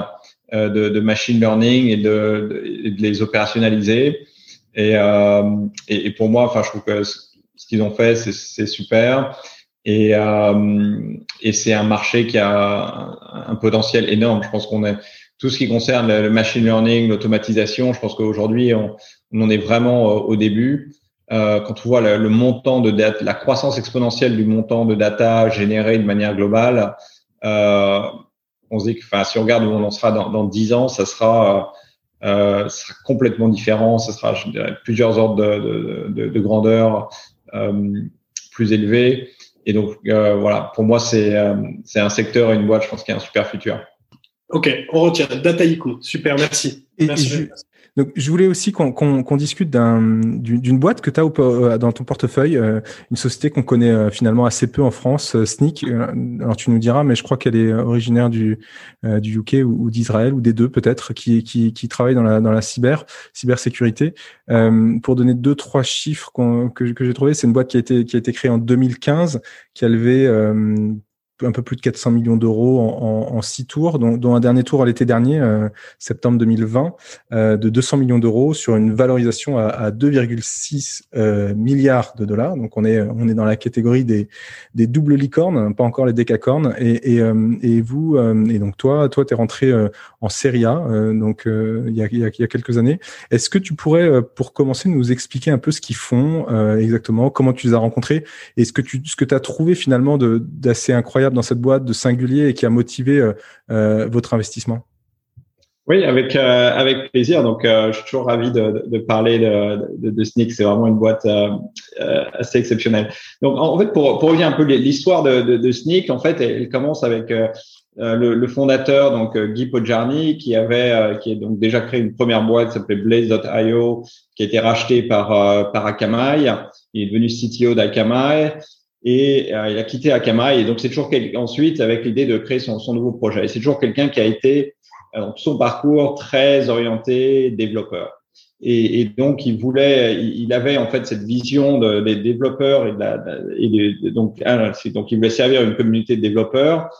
euh, de, de, machine learning et de, de les opérationnaliser. Et, euh, et, pour moi, enfin, je trouve que ce qu'ils ont fait, c'est super. Et, euh, et c'est un marché qui a un, potentiel énorme. Je pense qu'on est tout ce qui concerne le machine learning, l'automatisation. Je pense qu'aujourd'hui, on, on, en est vraiment au début. Euh, quand on voit le, le, montant de data, la croissance exponentielle du montant de data généré de manière globale, euh, on se dit que, enfin, si on regarde où on en sera dans, dans 10 ans, ça sera, euh, ça sera complètement différent. Ça sera, je dirais, plusieurs ordres de, de, de, de grandeur euh, plus élevés. Et donc, euh, voilà, pour moi, c'est euh, c'est un secteur et une boîte, je pense, qui a un super futur. Ok, on retient. Dataiku, super, merci. Et, merci. Et donc, je voulais aussi qu'on qu qu discute d'une boîte que tu as au, dans ton portefeuille, euh, une société qu'on connaît euh, finalement assez peu en France, euh, Sneak. alors, tu nous diras, mais je crois qu'elle est originaire du, du UK ou, ou d'Israël ou des deux peut-être, qui, qui, qui travaille dans la, dans la cyber, cybersécurité. pour donner deux, trois chiffres que, que j'ai trouvé, c'est une boîte qui a été, qui a été créée en 2015, qui a levé un peu plus de 400 millions d'euros en, en, en, six tours, dont, dont, un dernier tour à l'été dernier, euh, septembre 2020, euh, de 200 millions d'euros sur une valorisation à, à 2,6 euh, milliards de dollars. Donc on est on est dans la catégorie des, des doubles licornes, pas encore les décacornes. Et, et, euh, et vous euh, et donc toi toi t'es rentré en Serie A donc il y a, y a, y a, quelques années. Est-ce que tu pourrais pour commencer nous expliquer un peu ce qu'ils font exactement, comment tu les as rencontrés et ce que tu ce que as trouvé finalement d'assez incroyable dans cette boîte de singulier et qui a motivé euh, euh, votre investissement? Oui, avec euh, avec plaisir. Donc, je suis toujours ravi de, parler de, de, Sneak. C'est vraiment une boîte assez exceptionnelle. Donc, en, fait, pour, pour revenir un peu l'histoire de, de, Sneak, en fait, elle, commence avec le, fondateur, donc Guy Podjarny, qui avait qui a donc déjà créé une première boîte qui s'appelait Blaze.io, qui a été rachetée par par Akamai. Il est devenu CTO d'Akamai et euh, il a quitté Akamai et donc c'est toujours ensuite avec l'idée de créer son, son, nouveau projet. Et c'est toujours quelqu'un qui a été euh, son parcours très orienté développeur. Et, et donc il voulait, il avait en fait cette vision de, des développeurs et, de la, et de, donc donc il voulait servir une communauté de développeurs.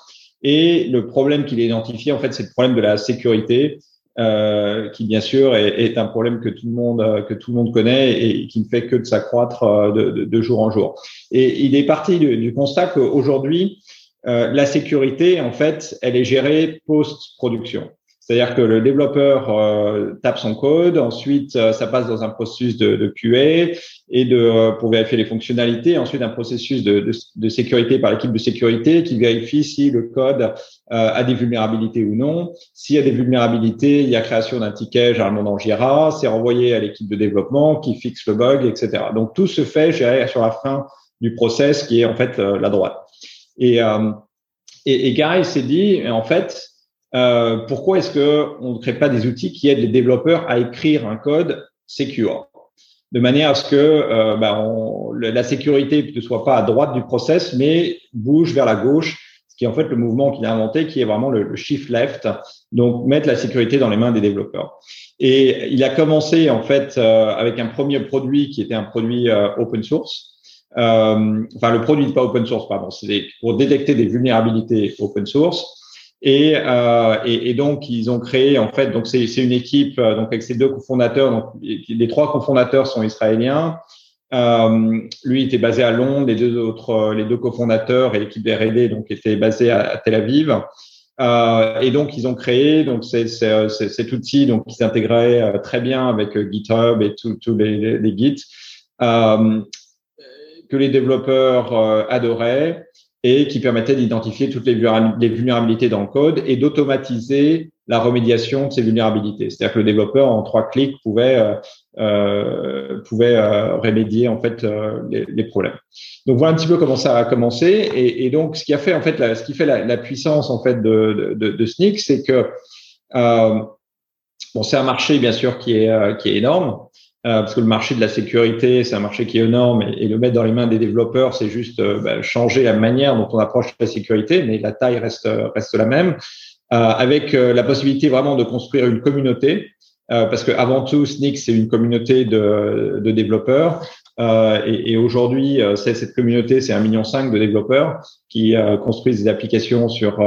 Et le problème qu'il a en fait c'est le problème de la sécurité euh, qui bien sûr est, est, un problème que tout le monde euh, que tout le monde connaît et qui ne fait que de s'accroître euh, de, de, de, jour en jour. Et il est parti du, du constat qu'aujourd'hui euh, la sécurité en fait elle est gérée post production. C'est-à-dire que le développeur euh, tape son code, ensuite euh, ça passe dans un processus de, de QA et de euh, pour vérifier les fonctionnalités, ensuite un processus de, de, de sécurité par l'équipe de sécurité qui vérifie si le code euh, a des vulnérabilités ou non. S'il y a des vulnérabilités, il y a création d'un ticket généralement dans Jira, c'est renvoyé à l'équipe de développement qui fixe le bug, etc. Donc tout se fait sur la fin du process qui est en fait la droite. Et, et, et Gary s'est dit en fait euh, pourquoi est-ce qu'on ne crée pas des outils qui aident les développeurs à écrire un code secure? De manière à ce que euh, bah, on, la sécurité ne soit pas à droite du process, mais bouge vers la gauche, ce qui est en fait le mouvement qu'il a inventé, qui est vraiment le, le, shift left, donc mettre la sécurité dans les mains des développeurs. Et il a commencé en fait euh, avec un premier produit qui était un produit euh, open source. Euh, enfin, le produit n'est pas open source, pardon, c'est pour détecter des vulnérabilités open source. Et, euh, et, et, donc ils ont créé en fait donc c'est une équipe euh, donc avec ses deux cofondateurs donc les trois cofondateurs sont israéliens. Euh, lui était basé à Londres, les deux autres euh, les deux cofondateurs et l'équipe R&D donc étaient basés à, Tel Aviv. Euh, et donc ils ont créé donc c'est cet outil donc qui s'intégrait euh, très bien avec GitHub et tous les, les, les Gits que les développeurs adoraient et qui permettait d'identifier toutes les vulnérabilités dans le code et d'automatiser la remédiation de ces vulnérabilités. C'est-à-dire que le développeur, en trois clics, pouvait, euh, euh pouvait euh, remédier en fait euh, les, les, problèmes. Donc voilà un petit peu comment ça a commencé. Et, et donc ce qui a fait en fait, la, ce qui fait la, puissance en fait de, de, de c'est que bon, c'est un marché bien sûr qui est qui est énorme. Euh, parce que le marché de la sécurité, c'est un marché qui est énorme et, le mettre dans les mains des développeurs, c'est juste euh, bah, changer la manière dont on approche la sécurité, mais la taille reste, reste la même, euh, avec la possibilité vraiment de construire une communauté, parce que avant tout, Sneak, c'est une communauté de, de développeurs. et, et aujourd'hui, cette communauté, c'est un million cinq de développeurs qui construisent des applications sur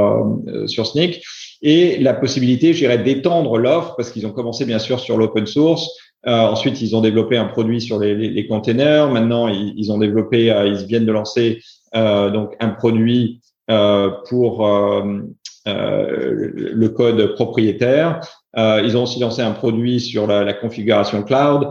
sur Sneak et la possibilité, je dirais, d'étendre l'offre parce qu'ils ont commencé bien sûr sur l'open source, euh, ensuite, ils ont développé un produit sur les, les, les containers. Maintenant, ils, ils, ont développé, euh, ils viennent de lancer euh, donc un produit pour le code propriétaire. ils ont aussi lancé un produit sur la, la configuration cloud.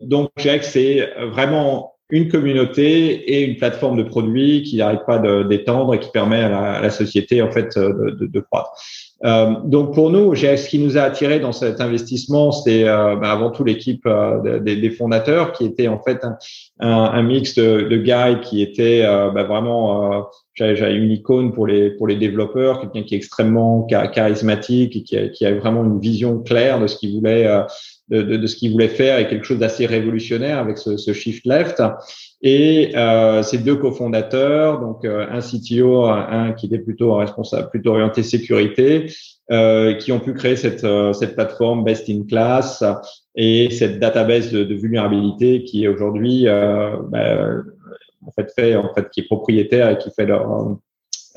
donc, je c'est vraiment une communauté et une plateforme de produits qui n'arrête pas d'étendre et qui permet à la, à la, société en fait de, de, de croître. Euh, donc pour nous, ce qui nous a attiré dans cet investissement, c'est euh, bah, avant tout l'équipe euh, des, des, fondateurs, qui était en fait un, un, mix de, de gars qui était euh, bah, vraiment j'avais une icône pour les pour les développeurs, quelqu'un qui est extrêmement charismatique et qui a, qui a vraiment une vision claire de ce qu'il voulait de, de, de, ce qu'il voulait faire et quelque chose d'assez révolutionnaire avec ce, ce, shift left. Et euh, ces deux cofondateurs, donc euh, un CTO, un, qui était plutôt responsable, plutôt orienté sécurité, euh, qui ont pu créer cette, euh, cette plateforme best in class et cette database de, de vulnérabilité qui est aujourd'hui euh, bah, en fait fait en fait qui est propriétaire et qui fait leur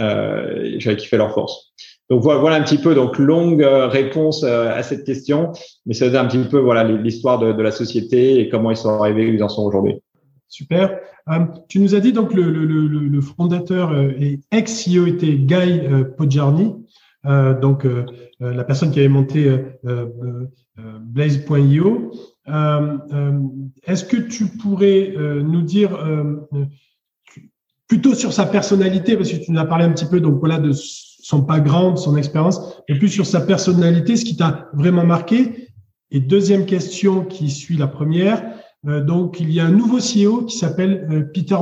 euh, qui fait leur force. Donc voilà, un petit peu donc longue réponse à cette question, mais c'est un petit peu voilà l'histoire de, la société et comment ils sont arrivés où ils en sont aujourd'hui. Super. Euh, tu nous as dit donc le, le, le, fondateur euh, et ex-CEO était Guy euh, Podjarny, euh, donc euh, la personne qui avait monté Blaze.io. Est-ce que tu pourrais nous dire plutôt sur sa personnalité, parce que tu nous as parlé un petit peu donc voilà de son background, son expérience, mais plus sur sa personnalité, ce qui t'a vraiment marqué. Et deuxième question qui suit la première, euh, donc, il y a un nouveau CEO qui s'appelle euh, Peter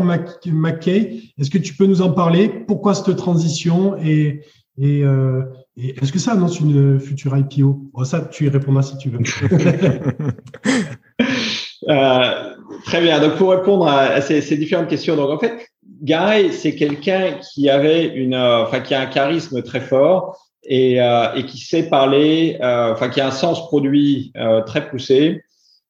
McKay. Est-ce que tu peux nous en parler? Pourquoi cette transition? Et, et, euh, est-ce que ça annonce une future IPO oh, Ça, tu y répondras si tu veux. euh, très bien. Donc, pour répondre à, ces, ces, différentes questions, donc en fait, Guy, c'est quelqu'un qui avait une, enfin, qui a un charisme très fort et, et qui sait parler, enfin, qui a un sens produit très poussé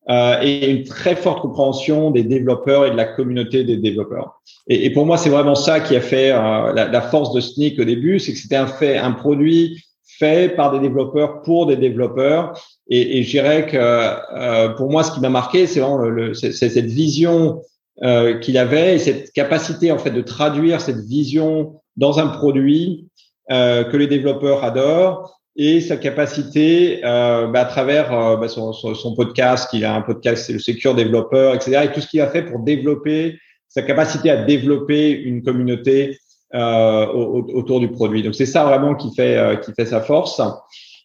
euh, et une très forte compréhension des développeurs et de la communauté des développeurs. Et, pour moi, c'est vraiment ça qui a fait euh, la, la, force de Sneak au début, c'est que c'était un fait, un produit fait par des développeurs pour des développeurs. Et, et je dirais que euh, pour moi, ce qui m'a marqué, c'est vraiment le, le cette vision euh, qu'il avait et cette capacité en fait de traduire cette vision dans un produit euh, que les développeurs adorent et sa capacité euh, bah, à travers euh, bah, son, son, podcast, qu'il a un podcast, c'est le Secure Développeur, etc. Et tout ce qu'il a fait pour développer sa capacité à développer une communauté euh, autour du produit. Donc c'est ça vraiment qui fait euh, qui fait sa force.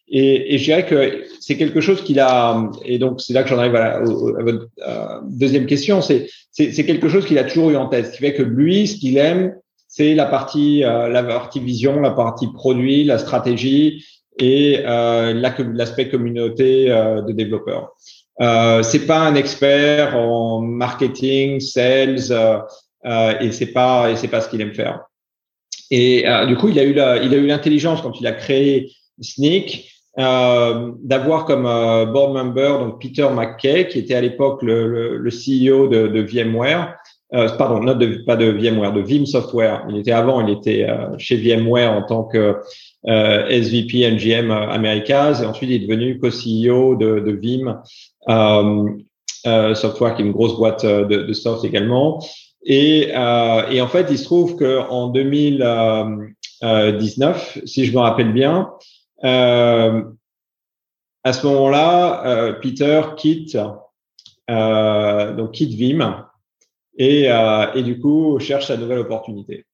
Et, et je dirais que c'est quelque chose qu'il a. Et donc c'est là que j'en arrive à, votre euh, deuxième question. C'est quelque chose qu'il a toujours eu en tête. Ce qui fait que lui, ce qu'il aime, c'est la partie euh, la partie vision, la partie produit, la stratégie et euh, l'aspect communauté euh, de développeurs. Euh, c'est pas un expert en marketing, sales, euh, euh, et c'est pas et c'est pas ce qu'il aime faire. Et du coup, il a eu la, il a eu l'intelligence quand il a créé Sneak d'avoir comme board member donc Peter McKay qui était à l'époque le, le, le, CEO de, de VMware. pardon, not pas de VMware, de Vim Software. Il était avant, il était chez VMware en tant que euh, SVP NGM Americas et ensuite il est devenu co-CEO de, de Vim euh, euh, Software qui est une grosse boîte de, de soft également et, euh, et en fait il se trouve que en 2019 si je me rappelle bien à ce moment-là Peter quitte donc quitte Vim et, et du coup cherche sa nouvelle opportunité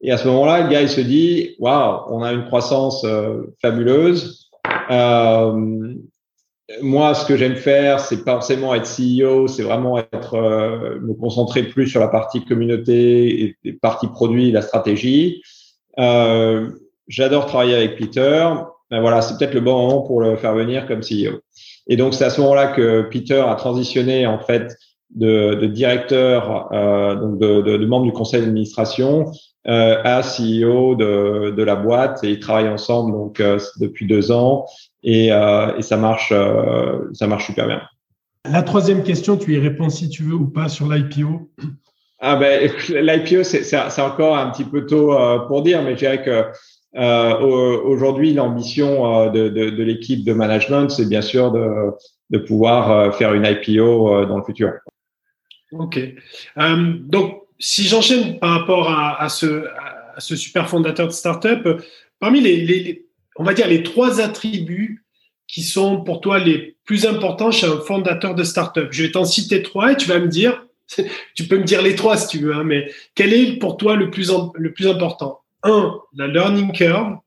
Et à ce moment-là, le gars, il se dit, waouh, on a une croissance fabuleuse. Euh, moi, ce que j'aime faire, c'est pas forcément être CEO, c'est vraiment être euh, me concentrer plus sur la partie communauté et, partie produit, la stratégie. Euh, J'adore travailler avec Peter. Ben voilà, c'est peut-être le bon moment pour le faire venir comme CEO. Et donc c'est à ce moment-là que Peter a transitionné en fait de, de directeur, euh, donc de, de, de, membre du conseil d'administration euh, à CEO de, de la boîte et ils travaillent ensemble donc euh, depuis deux ans et, euh, et ça marche, euh, ça marche super bien. La troisième question, tu y réponds si tu veux ou pas sur l'IPO. Ah ben l'IPO c'est encore un petit peu tôt euh, pour dire, mais je dirais que euh, aujourd'hui l'ambition de, de, l'équipe de management c'est bien sûr de, pouvoir faire une IPO dans le futur. Ok. donc si j'enchaîne par rapport à, ce, super fondateur de startup, parmi les, les, on va dire, les trois attributs qui sont pour toi les plus importants chez un fondateur de startup. Je vais t'en citer trois et tu vas me dire, tu peux me dire les trois si tu veux, hein, mais quel est pour toi le plus, le plus important? Un, la learning curve,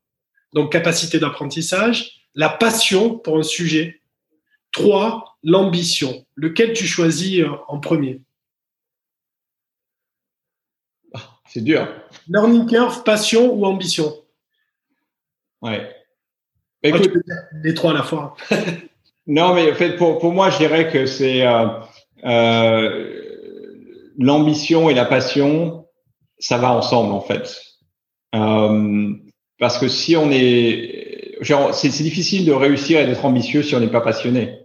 donc capacité d'apprentissage, la passion pour un sujet. Trois, l'ambition. Lequel tu choisis euh, en premier? Ah, C'est dur. Learning curve, passion ou ambition? Ouais. Bah, écoute, les trois à la fois. non, mais en fait, pour, pour moi, je dirais que c'est euh, euh, l'ambition et la passion, ça va ensemble en fait. Euh, parce que si on est, c'est difficile de réussir et d'être ambitieux si on n'est pas passionné.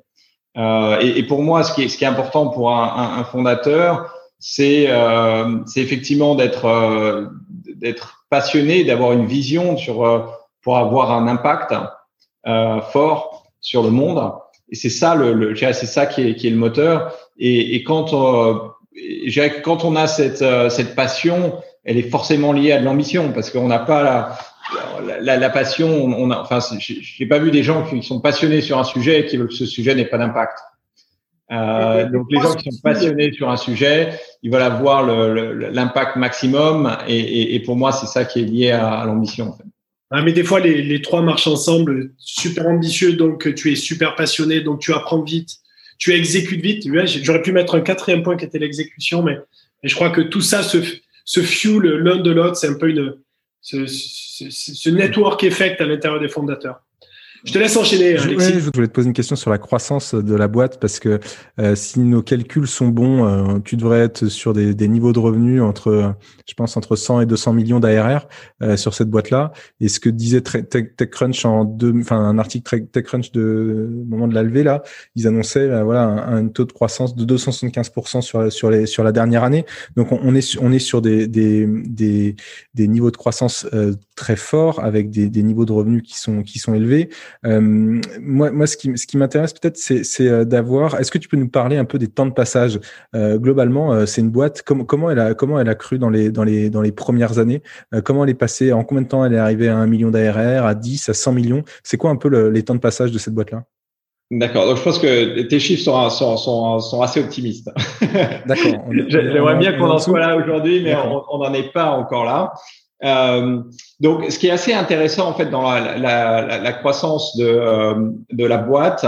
Euh, et, et, pour moi, ce qui est, ce qui est important pour un, un, un fondateur, c'est euh, effectivement d'être euh, d'être passionné, d'avoir une vision sur pour avoir un impact euh, fort sur le monde. Et c'est ça, le, le c'est ça qui est, qui est le moteur. Et, et quand, euh, quand on a cette, euh, cette passion, elle est forcément liée à de l'ambition parce qu'on n'a pas la, la, la, passion. On a, enfin, j'ai pas vu des gens qui sont passionnés sur un sujet et qui veulent que ce sujet n'ait pas d'impact. Euh, donc les gens qui sont passionnés sur un sujet, ils veulent avoir l'impact maximum et, et, et, pour moi c'est ça qui est lié à, à l'ambition. En fait. Ah, mais des fois, les, les, trois marchent ensemble. Super ambitieux, donc tu es super passionné, donc tu apprends vite, tu exécutes vite. J'aurais pu mettre un quatrième point qui était l'exécution, mais, mais, je crois que tout ça se, se fuel l'un de l'autre. C'est un peu une, ce, ce, ce network effect à l'intérieur des fondateurs. Je te laisse enchaîner, Alexis. je voulais te poser une question sur la croissance de la boîte parce que euh, si nos calculs sont bons, euh, tu devrais être sur des, des, niveaux de revenus entre, je pense, entre 100 et 200 millions d'ARR euh, sur cette boîte-là. Et ce que disait TechCrunch en deux, enfin un article TechCrunch de moment de la levée là, ils annonçaient voilà un, taux de croissance de 275% sur sur les sur la dernière année. Donc on, est on est sur des des des, des niveaux de croissance très forts avec des, des niveaux de revenus qui sont qui sont élevés. Euh, moi, moi, ce qui, ce qui m'intéresse peut-être, c'est, c'est euh, d'avoir. Est-ce que tu peux nous parler un peu des temps de passage? Euh, Globalement, c'est une boîte. Comment, comment elle a, comment elle a cru dans les, dans les, dans les premières années? Comment elle est passée? En combien de temps elle est arrivée à un million d'ARR, à 10, à 100 millions? C'est quoi un peu le, les temps de passage de cette boîte-là? D'accord. Donc, je pense que tes chiffres sont, sont, sont, sont assez optimistes. D'accord. J'aimerais bien qu'on en soit là aujourd'hui, mais on n'en est pas encore là. Euh, donc, ce qui est assez intéressant en fait dans la, la, la, croissance de, euh, de la boîte,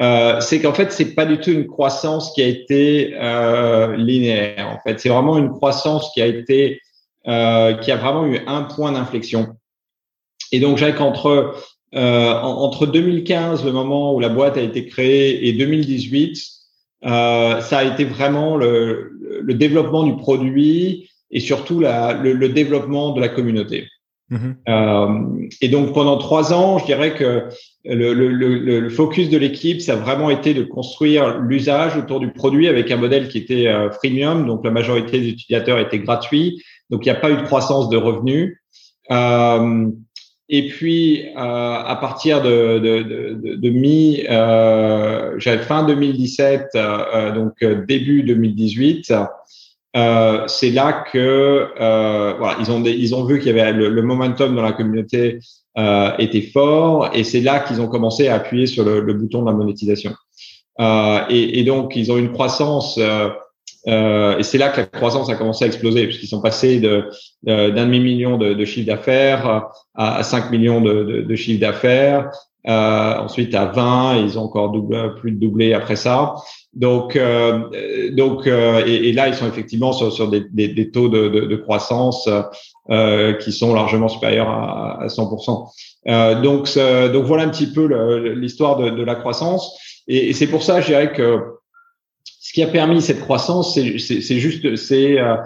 euh, c'est qu'en fait c'est pas du tout une croissance qui a été euh, linéaire. En fait, c'est vraiment une croissance qui a été euh, qui a vraiment eu un point d'inflexion. Et donc, j'ai qu'entre entre 2015, le moment où la boîte a été créée, et 2018, ça a été vraiment le, le développement du produit et surtout la, le, le, développement de la communauté. Mm-hmm. Euh, et donc pendant trois ans, je dirais que le, le, le focus de l'équipe, ça a vraiment été de construire l'usage autour du produit avec un modèle qui était euh, freemium, donc la majorité des utilisateurs étaient gratuits, donc il n'y a pas eu de croissance de revenus. Euh, et puis à partir de, de, de, de mi, euh, fin 2017, euh, donc début 2018. Euh, c'est là que euh, voilà, ils ont ils ont vu qu'il y avait le, momentum dans la communauté euh, était fort et c'est là qu'ils ont commencé à appuyer sur le, le bouton de la monétisation. Euh, et, et, donc ils ont une croissance et c'est là que la croissance a commencé à exploser, puisqu'ils sont passés de d'un demi million de, de chiffre d'affaires à, 5 millions de, de, de chiffre d'affaires, ensuite à 20, ils ont encore plus de doublé après ça. Donc, euh, donc euh, et, là, ils sont effectivement sur, sur des, des, taux de, de, de croissance euh, qui sont largement supérieurs à, à 100%. Euh, donc, donc voilà un petit peu l'histoire de, de, la croissance. Et, c'est pour ça, je dirais que ce qui a permis cette croissance, c'est juste, c'est euh,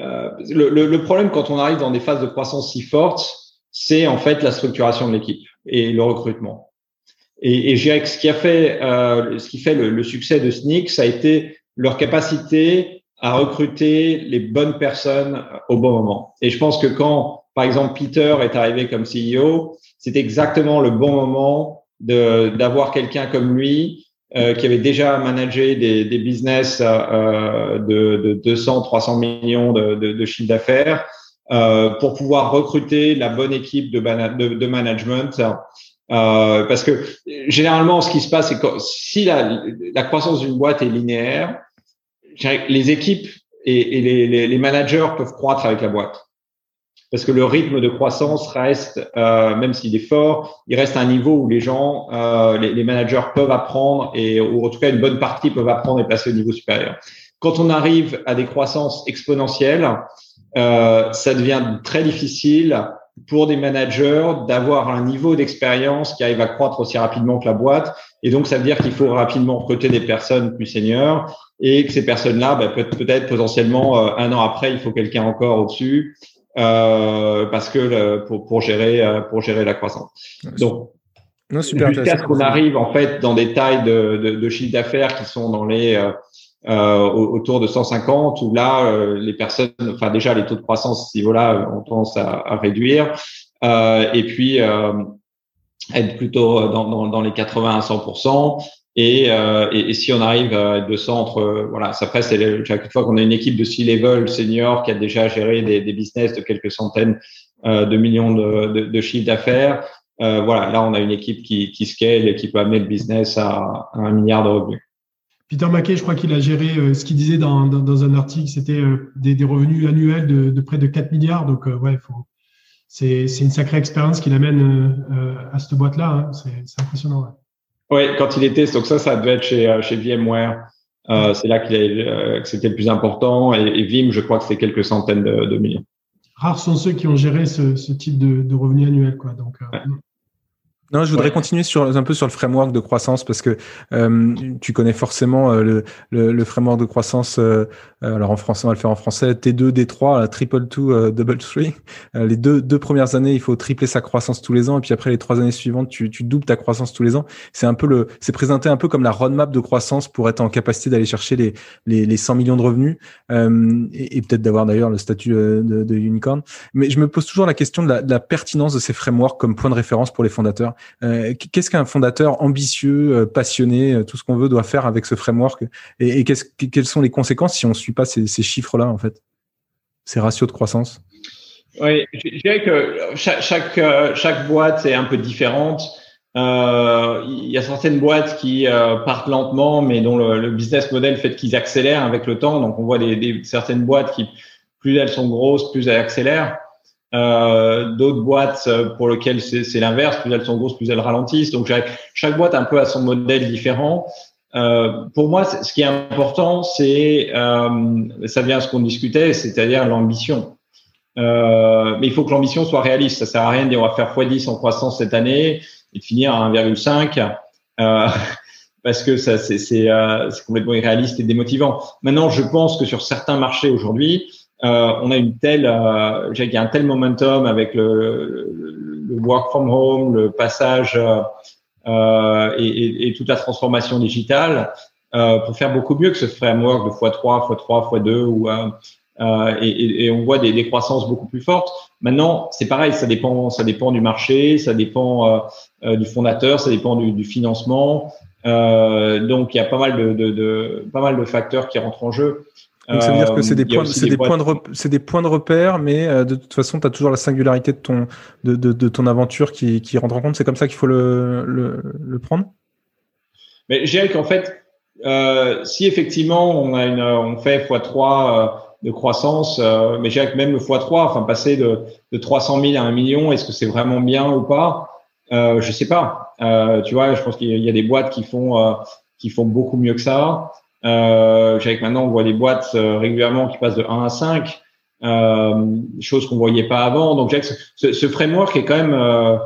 euh, le, le, problème quand on arrive dans des phases de croissance si fortes, c'est en fait la structuration de l'équipe et le recrutement. Et, et je dirais que ce qui a fait, euh, ce qui fait le, le, succès de Sneak, ça a été leur capacité à recruter les bonnes personnes au bon moment. Et je pense que quand, par exemple, Peter est arrivé comme CEO, c'était exactement le bon moment d'avoir quelqu'un comme lui euh, qui avait déjà managé des, des business euh, de, de 200, 300 millions de, de, de chiffre d'affaires euh, pour pouvoir recruter la bonne équipe de, de management euh, parce que généralement, ce qui se passe, c'est que si la, croissance d'une boîte est linéaire, les équipes et, les, managers peuvent croître avec la boîte. Parce que le rythme de croissance reste, euh, même s'il est fort, il reste un niveau où les gens, euh, les, les, managers peuvent apprendre et, ou en tout cas une bonne partie peuvent apprendre et passer au niveau supérieur. Quand on arrive à des croissances exponentielles, euh, ça devient très difficile pour des managers d'avoir un niveau d'expérience qui arrive à croître aussi rapidement que la boîte. Et donc, ça veut dire qu'il faut rapidement recruter des personnes plus seniors et que ces personnes-là, bah, peut-être potentiellement euh, un an après, il faut quelqu'un encore au-dessus euh, parce que pour, pour gérer euh, pour gérer la croissance. Donc, jusqu'à ce qu'on arrive en fait dans des tailles de, de, de chiffre d'affaires qui sont dans les euh, euh, autour de 150, où là, euh, les personnes, enfin déjà les taux de croissance à ce niveau-là ont tendance à, à réduire, euh, et puis euh, être plutôt dans, dans, dans, les 80 à 100 et, euh, et, et, si on arrive à 200 entre voilà, après c'est chaque fois qu'on a une équipe de C-level senior qui a déjà géré des, des business de quelques centaines de millions de, de, de chiffres d'affaires, voilà, là on a une équipe qui, qui scale et qui peut amener le business à, à un milliard de revenus. Peter Mackey, je crois qu'il a géré euh, ce qu'il disait dans, dans, dans, un article, c'était euh, des, des, revenus annuels de, de, près de 4 milliards. Donc, euh, ouais, c'est, une sacrée expérience qu'il amène à cette boîte-là. Hein. C'est, impressionnant. Oui, quand il était, donc ça, ça devait être chez, chez VMware. Euh, c'est là qu'il que c'était le plus important. Et, et, Vim, je crois que c'est quelques centaines de, de, millions. Rares sont ceux qui ont géré ce, ce type de, de revenus annuels. Quoi. Donc, ouais. Non, je voudrais continuer sur un peu sur le framework de croissance parce que euh, tu connais forcément euh, le, le, le, framework de croissance. Euh, euh, alors en français, on va le faire en français. T2, D3, triple two, double three. les deux deux premières années, il faut tripler sa croissance tous les ans, et puis après les trois années suivantes, tu, tu doubles ta croissance tous les ans. C'est un peu le, c'est présenté un peu comme la roadmap de croissance pour être en capacité d'aller chercher les, les, les 100 millions de revenus et, et peut-être d'avoir d'ailleurs le statut de, de, unicorn. Mais je me pose toujours la question de la, de la pertinence de ces frameworks comme point de référence pour les fondateurs. Euh, qu'est-ce qu'un fondateur ambitieux, euh, passionné, euh, tout ce qu'on veut doit faire avec ce framework? Et, quelles sont les conséquences si on ne suit pas ces, chiffres-là, en fait? Ces ratios de croissance? Oui, je dirais que chaque, boîte est un peu différente. Il y a certaines boîtes qui partent lentement, mais dont le, business model fait qu'ils accélèrent avec le temps. Donc, on voit des, certaines boîtes qui, plus elles sont grosses, plus elles accélèrent. Euh, d'autres boîtes euh, pour lesquelles c'est l'inverse, plus elles sont grosses, plus elles ralentissent. Donc chaque boîte un peu a son modèle différent. Euh, pour moi, ce qui est important, c'est euh, ça vient à ce qu'on discutait, c'est-à-dire l'ambition. Euh, mais il faut que l'ambition soit réaliste. Ça sert à rien de dire on va faire x10 en croissance cette année et de finir à 1,5 euh, parce que ça c'est complètement irréaliste et démotivant. Maintenant, je pense que sur certains marchés aujourd'hui, euh, on a une telle, euh, il y a un tel momentum avec le, le, work from home, le passage euh, et, et, et, toute la transformation digitale euh, pour faire beaucoup mieux que ce framework de x3, x3, x2 ou euh, et, et, on voit des, des, croissances beaucoup plus fortes. Maintenant, c'est pareil, ça dépend, ça dépend du marché, ça dépend euh, du fondateur, ça dépend du, du financement. donc, il y a pas mal de, de, de, pas mal de facteurs qui rentrent en jeu. Donc ça veut dire que c'est des, points, des, des points de c'est des points de repère, mais euh, de toute façon, tu as toujours la singularité de ton, de, de, de ton aventure qui, qui rentre en compte. C'est comme ça qu'il faut le, le, le, prendre? Mais je dirais qu'en fait, euh, si effectivement on a une, on fait x3 de croissance, mais j'ai même le x3, enfin passer de, de 300 000 à 1 million, est-ce que c'est vraiment bien ou pas? Euh, Je sais pas. tu vois, je pense qu'il y a des boîtes qui font qui font beaucoup mieux que ça. Euh, que maintenant on voit des boîtes régulièrement qui passent de 1 à 5 euh, chose qu'on voyait pas avant. Donc, ce, ce framework est quand même euh,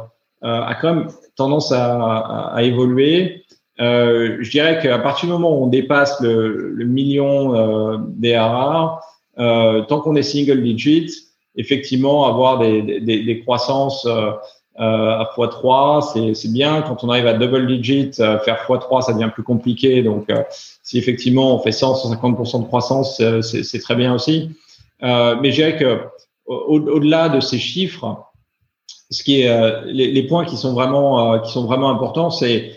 euh, a quand même tendance à, à, à évoluer. Euh, je dirais qu'à partir du moment où on dépasse le, le million euh, d'ARR, euh, tant qu'on est single digit, effectivement, avoir des, des, des croissances euh, à x3, c'est bien. Quand on arrive à double digit, faire x3, ça devient plus compliqué. Donc, si effectivement on fait 100, 150% de croissance, c'est très bien aussi. Euh, mais je dirais que au-delà de ces chiffres, ce qui est euh, les, les, points qui sont vraiment euh, qui sont vraiment importants, c'est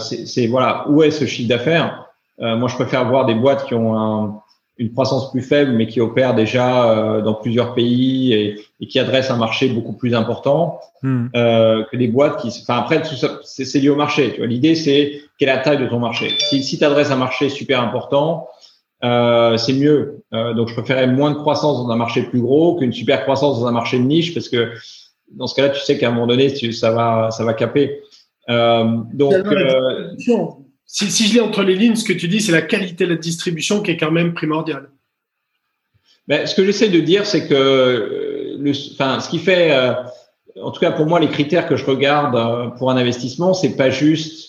c'est voilà où est ce chiffre d'affaires? moi, je préfère voir des boîtes qui ont un, une croissance plus faible, mais qui opèrent déjà dans plusieurs pays et, et, qui adressent un marché beaucoup plus important euh, que des boîtes qui. Enfin, après, tout ça, c'est lié au marché. L'idée c'est quelle est la taille de ton marché. Si, si tu adresses un marché super important, euh, c'est mieux. Euh, donc, je préférais moins de croissance dans un marché plus gros qu'une super croissance dans un marché de niche parce que dans ce cas-là, tu sais qu'à un moment donné, tu, ça va, ça va caper. Euh, donc, euh, si, si, je lis entre les lignes, ce que tu dis, c'est la qualité de la distribution qui est quand même primordiale. Ben, ce que j'essaie de dire, c'est que le, enfin, ce qui fait, euh, en tout cas pour moi, les critères que je regarde pour un investissement, c'est pas juste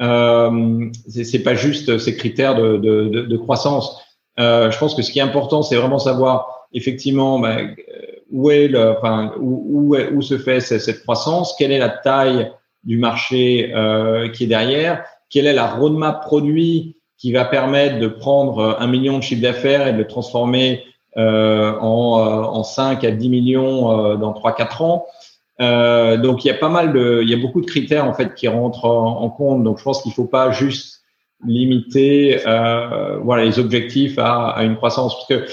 euh, c'est pas juste ces critères de, de, de, de croissance. Euh, je pense que ce qui est important, c'est vraiment savoir effectivement ben, où est le, enfin, où, où, où, se fait cette, croissance, quelle est la taille du marché euh, qui est derrière, quelle est la roadmap produit qui va permettre de prendre un million de chiffre d'affaires et de le transformer euh, en, euh, en 5 à 10 millions euh, dans 3-4 ans? Euh, donc il y a pas mal de, il y a beaucoup de critères en fait qui rentrent en, compte. Donc je pense qu'il faut pas juste limiter euh, voilà les objectifs à, à, une croissance parce que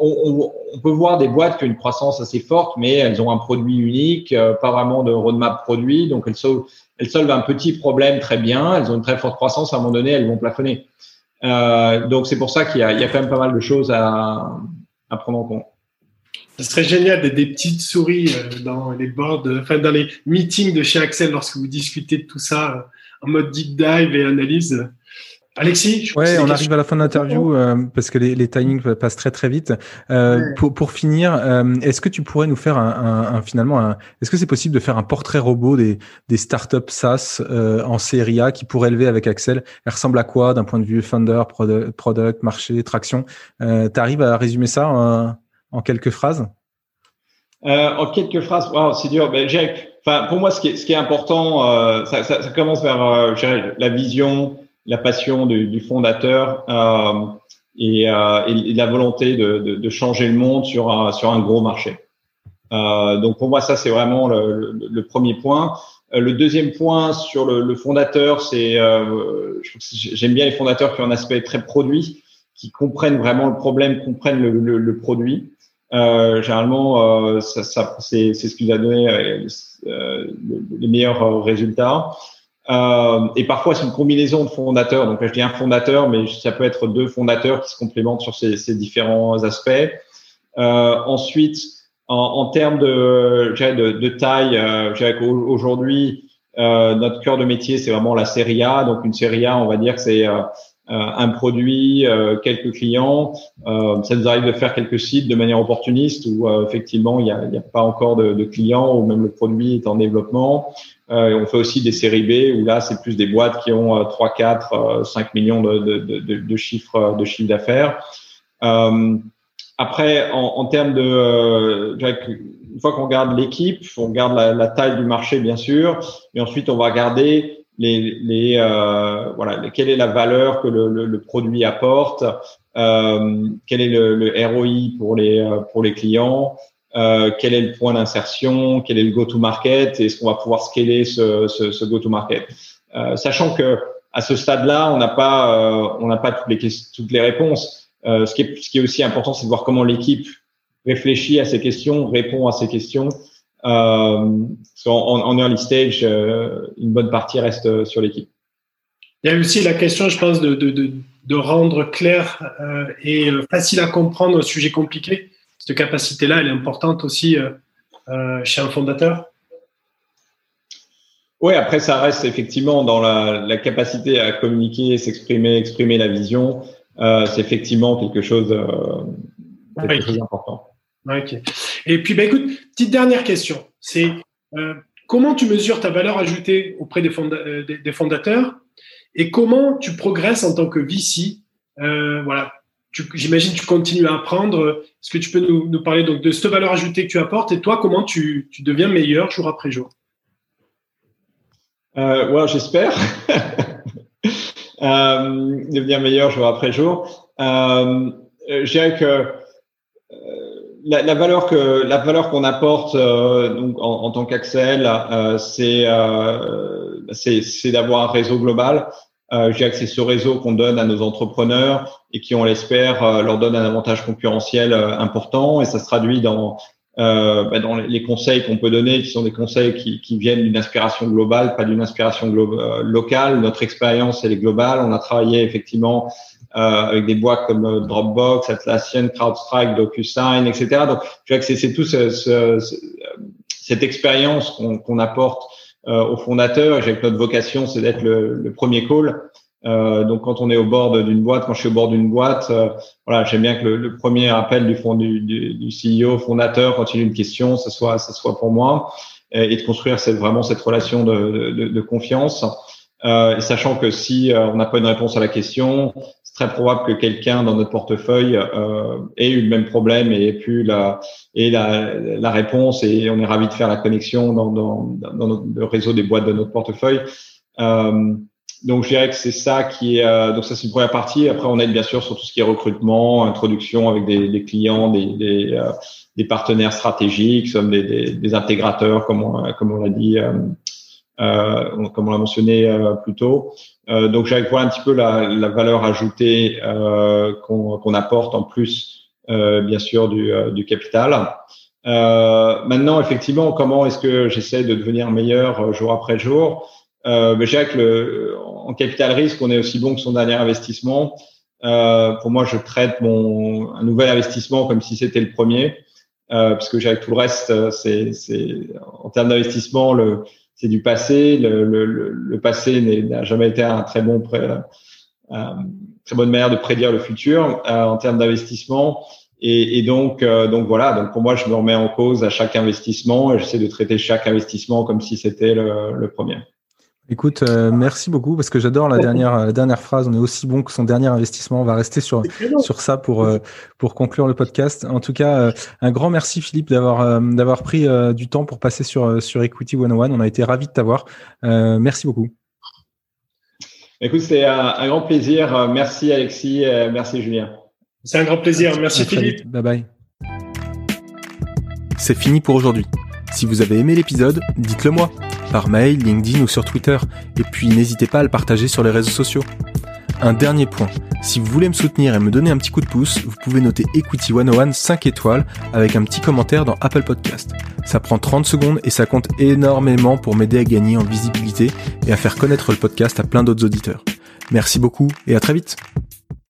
on, on, peut voir des boîtes qui ont une croissance assez forte, mais elles ont un produit unique, euh, pas vraiment de roadmap produit, donc elles solvent, elles solvent un petit problème très bien, elles ont une très forte croissance, à un moment donné, elles vont plafonner. Euh, donc c'est pour ça qu'il y y a quand même pas mal de choses à, à prendre en compte. Ce serait génial d'être des petites souris euh, dans les boards, enfin dans les meetings de chez Axel lorsque vous discutez de tout ça euh, en mode deep dive et analyse. Alexis je Ouais, on arrive à la fin de l'interview euh, parce que les, les, timings passent très très vite. Euh, ouais. pour, pour finir, euh, est-ce que tu pourrais nous faire un, un, un finalement, un, est-ce que c'est possible de faire un portrait robot des, des startups SaaS en série A qui pourrait élever avec Axel? Elle ressemble à quoi d'un point de vue founder, product, product marché, traction? Euh, Tu arrives à résumer ça en quelques phrases euh, En quelques phrases, wow, c'est dur. Ben, enfin, pour moi, ce qui est, ce qui est important, euh, ça, ça, ça, commence vers euh, la vision, la passion du, du fondateur euh, et, euh, et, la volonté de, de, de, changer le monde sur un, sur un gros marché. donc pour moi, ça c'est vraiment le, le, le, premier point. Le deuxième point sur le, le fondateur, c'est j'aime bien les fondateurs qui ont un aspect très produit, qui comprennent vraiment le problème, comprennent le, le produit. Euh, généralement, euh, ça, ça c'est ce qui nous a donné euh, les meilleurs euh, résultats. Euh, et parfois, c'est une combinaison de fondateurs. Donc, là, je dis un fondateur, mais ça peut être deux fondateurs qui se complémentent sur ces, ces différents aspects. ensuite, en, en, termes de, de, de taille, euh, qu'aujourd'hui, notre cœur de métier, c'est vraiment la série A. Donc, une série A, on va dire que c'est euh, un produit, euh, quelques clients. Euh, ça nous arrive de faire quelques sites de manière opportuniste où effectivement il n'y a, a, pas encore de, de, clients ou même le produit est en développement. on fait aussi des séries B où là c'est plus des boîtes qui ont 3, 4, 5 millions de, de, de, de chiffres de chiffre d'affaires. après, en, en, termes de, une fois qu'on regarde l'équipe, on regarde la, la, taille du marché bien sûr, et ensuite on va regarder les, les euh, voilà, quelle est la valeur que le, le, le produit apporte, euh, quel est le, le, ROI pour les euh, pour les clients, euh, quel est le point d'insertion, quel est le go-to-market, et est-ce qu'on va pouvoir scaler ce, ce, ce go-to-market, euh, sachant que à ce stade-là, on n'a pas euh, on n'a pas toutes les toutes les réponses. ce qui est ce qui est aussi important, c'est de voir comment l'équipe réfléchit à ces questions, répond à ces questions. Euh, en, en, early stage, euh, une bonne partie reste sur l'équipe. il y a aussi la question, je pense, de, de, de, de rendre clair euh, et euh, facile à comprendre un sujet compliqué. Cette capacité-là, elle est importante aussi euh, chez un fondateur. Oui, après, ça reste effectivement dans la, la capacité à communiquer, s'exprimer, exprimer la vision. c'est effectivement quelque chose, quelque chose d'important. Ok. Et puis, bah, écoute, petite dernière question. C'est comment tu mesures ta valeur ajoutée auprès des, des fondateurs et comment tu progresses en tant que VC. Euh, voilà, j'imagine tu continues à apprendre. Est-ce que tu peux nous, parler donc de cette valeur ajoutée que tu apportes et toi, comment tu, deviens meilleur jour après jour? Euh, j'espère euh, devenir meilleur jour après jour. Euh, je dirais que la, valeur que la valeur qu'on apporte donc en, tant qu'Axel, c'est c'est d'avoir un réseau global. Euh, je dirais que ce réseau qu'on donne à nos entrepreneurs et qui, on l'espère, euh, leur donne un avantage concurrentiel euh, important. Et ça se traduit dans, euh, bah, dans les conseils qu'on peut donner, qui sont des conseils qui, qui viennent d'une inspiration globale, pas d'une inspiration locale. Notre expérience, elle est globale. On a travaillé effectivement avec des boîtes comme Dropbox, Atlassian, CrowdStrike, DocuSign, etc. Donc, je dirais que c'est tout ce, ce, cette expérience qu'on apporte euh, aux fondateurs. J'ai notre vocation, c'est d'être le, le, premier call. Euh, donc quand on est au bord d'une boîte, quand je suis au bord d'une boîte, euh, voilà, j'aime bien que le, le, premier appel du, fond, du, du, CEO, fondateur, quand il a une question, ce soit, ce soit pour moi, et, et de construire cette, vraiment cette relation de, de, de confiance. Euh, et sachant que si on n'a pas une réponse à la question, très probable que quelqu'un dans notre portefeuille euh, ait eu le même problème et ait pu la et la, la réponse et on est ravi de faire la connexion dans, dans, dans le réseau des boîtes de notre portefeuille. Euh, donc je dirais que c'est ça qui est euh, donc ça c'est une première partie. Après on aide bien sûr sur tout ce qui est recrutement, introduction avec des, des clients, des, des, euh, des, partenaires stratégiques, sommes des, des, intégrateurs comme on, comme on l'a dit. Euh, euh, comme on l'a mentionné euh, plus tôt. Euh, donc, j'allais voir un petit peu la, la valeur ajoutée qu'on apporte en plus, bien sûr, du, du capital. maintenant, effectivement, comment est-ce que j'essaie de devenir meilleur jour après jour? Euh, dirais que le, en capital risque, on est aussi bon que son dernier investissement. Euh, pour moi, je traite mon un nouvel investissement comme si c'était le premier, euh, parce que j'ai tout le reste, c'est en termes d'investissement, le c'est du passé. Le, passé n'a jamais été un très bon pré, euh, très bonne manière de prédire le futur euh, en termes d'investissement. Et, donc, euh, donc voilà. Donc pour moi, je me remets en cause à chaque investissement et j'essaie de traiter chaque investissement comme si c'était le premier. Écoute, euh, merci beaucoup parce que j'adore la dernière la dernière phrase. On est aussi bon que son dernier investissement. On va rester sur sur ça pour euh, pour conclure le podcast. En tout cas, euh, un grand merci Philippe d'avoir d'avoir pris du temps pour passer sur sur Equity 101. On a été ravis de t'avoir. merci beaucoup. Écoute, c'est un, un, grand plaisir. Merci Alexis, merci Julien. C'est un grand plaisir. Merci Philippe. Bye bye. C'est fini pour aujourd'hui. Si vous avez aimé l'épisode, dites-le moi par mail, LinkedIn ou sur Twitter, et puis n'hésitez pas à le partager sur les réseaux sociaux. Un dernier point, si vous voulez me soutenir et me donner un petit coup de pouce, vous pouvez noter Equity 101 5 étoiles avec un petit commentaire dans Apple Podcast. Ça prend 30 secondes et ça compte énormément pour m'aider à gagner en visibilité et à faire connaître le podcast à plein d'autres auditeurs. Merci beaucoup et à très vite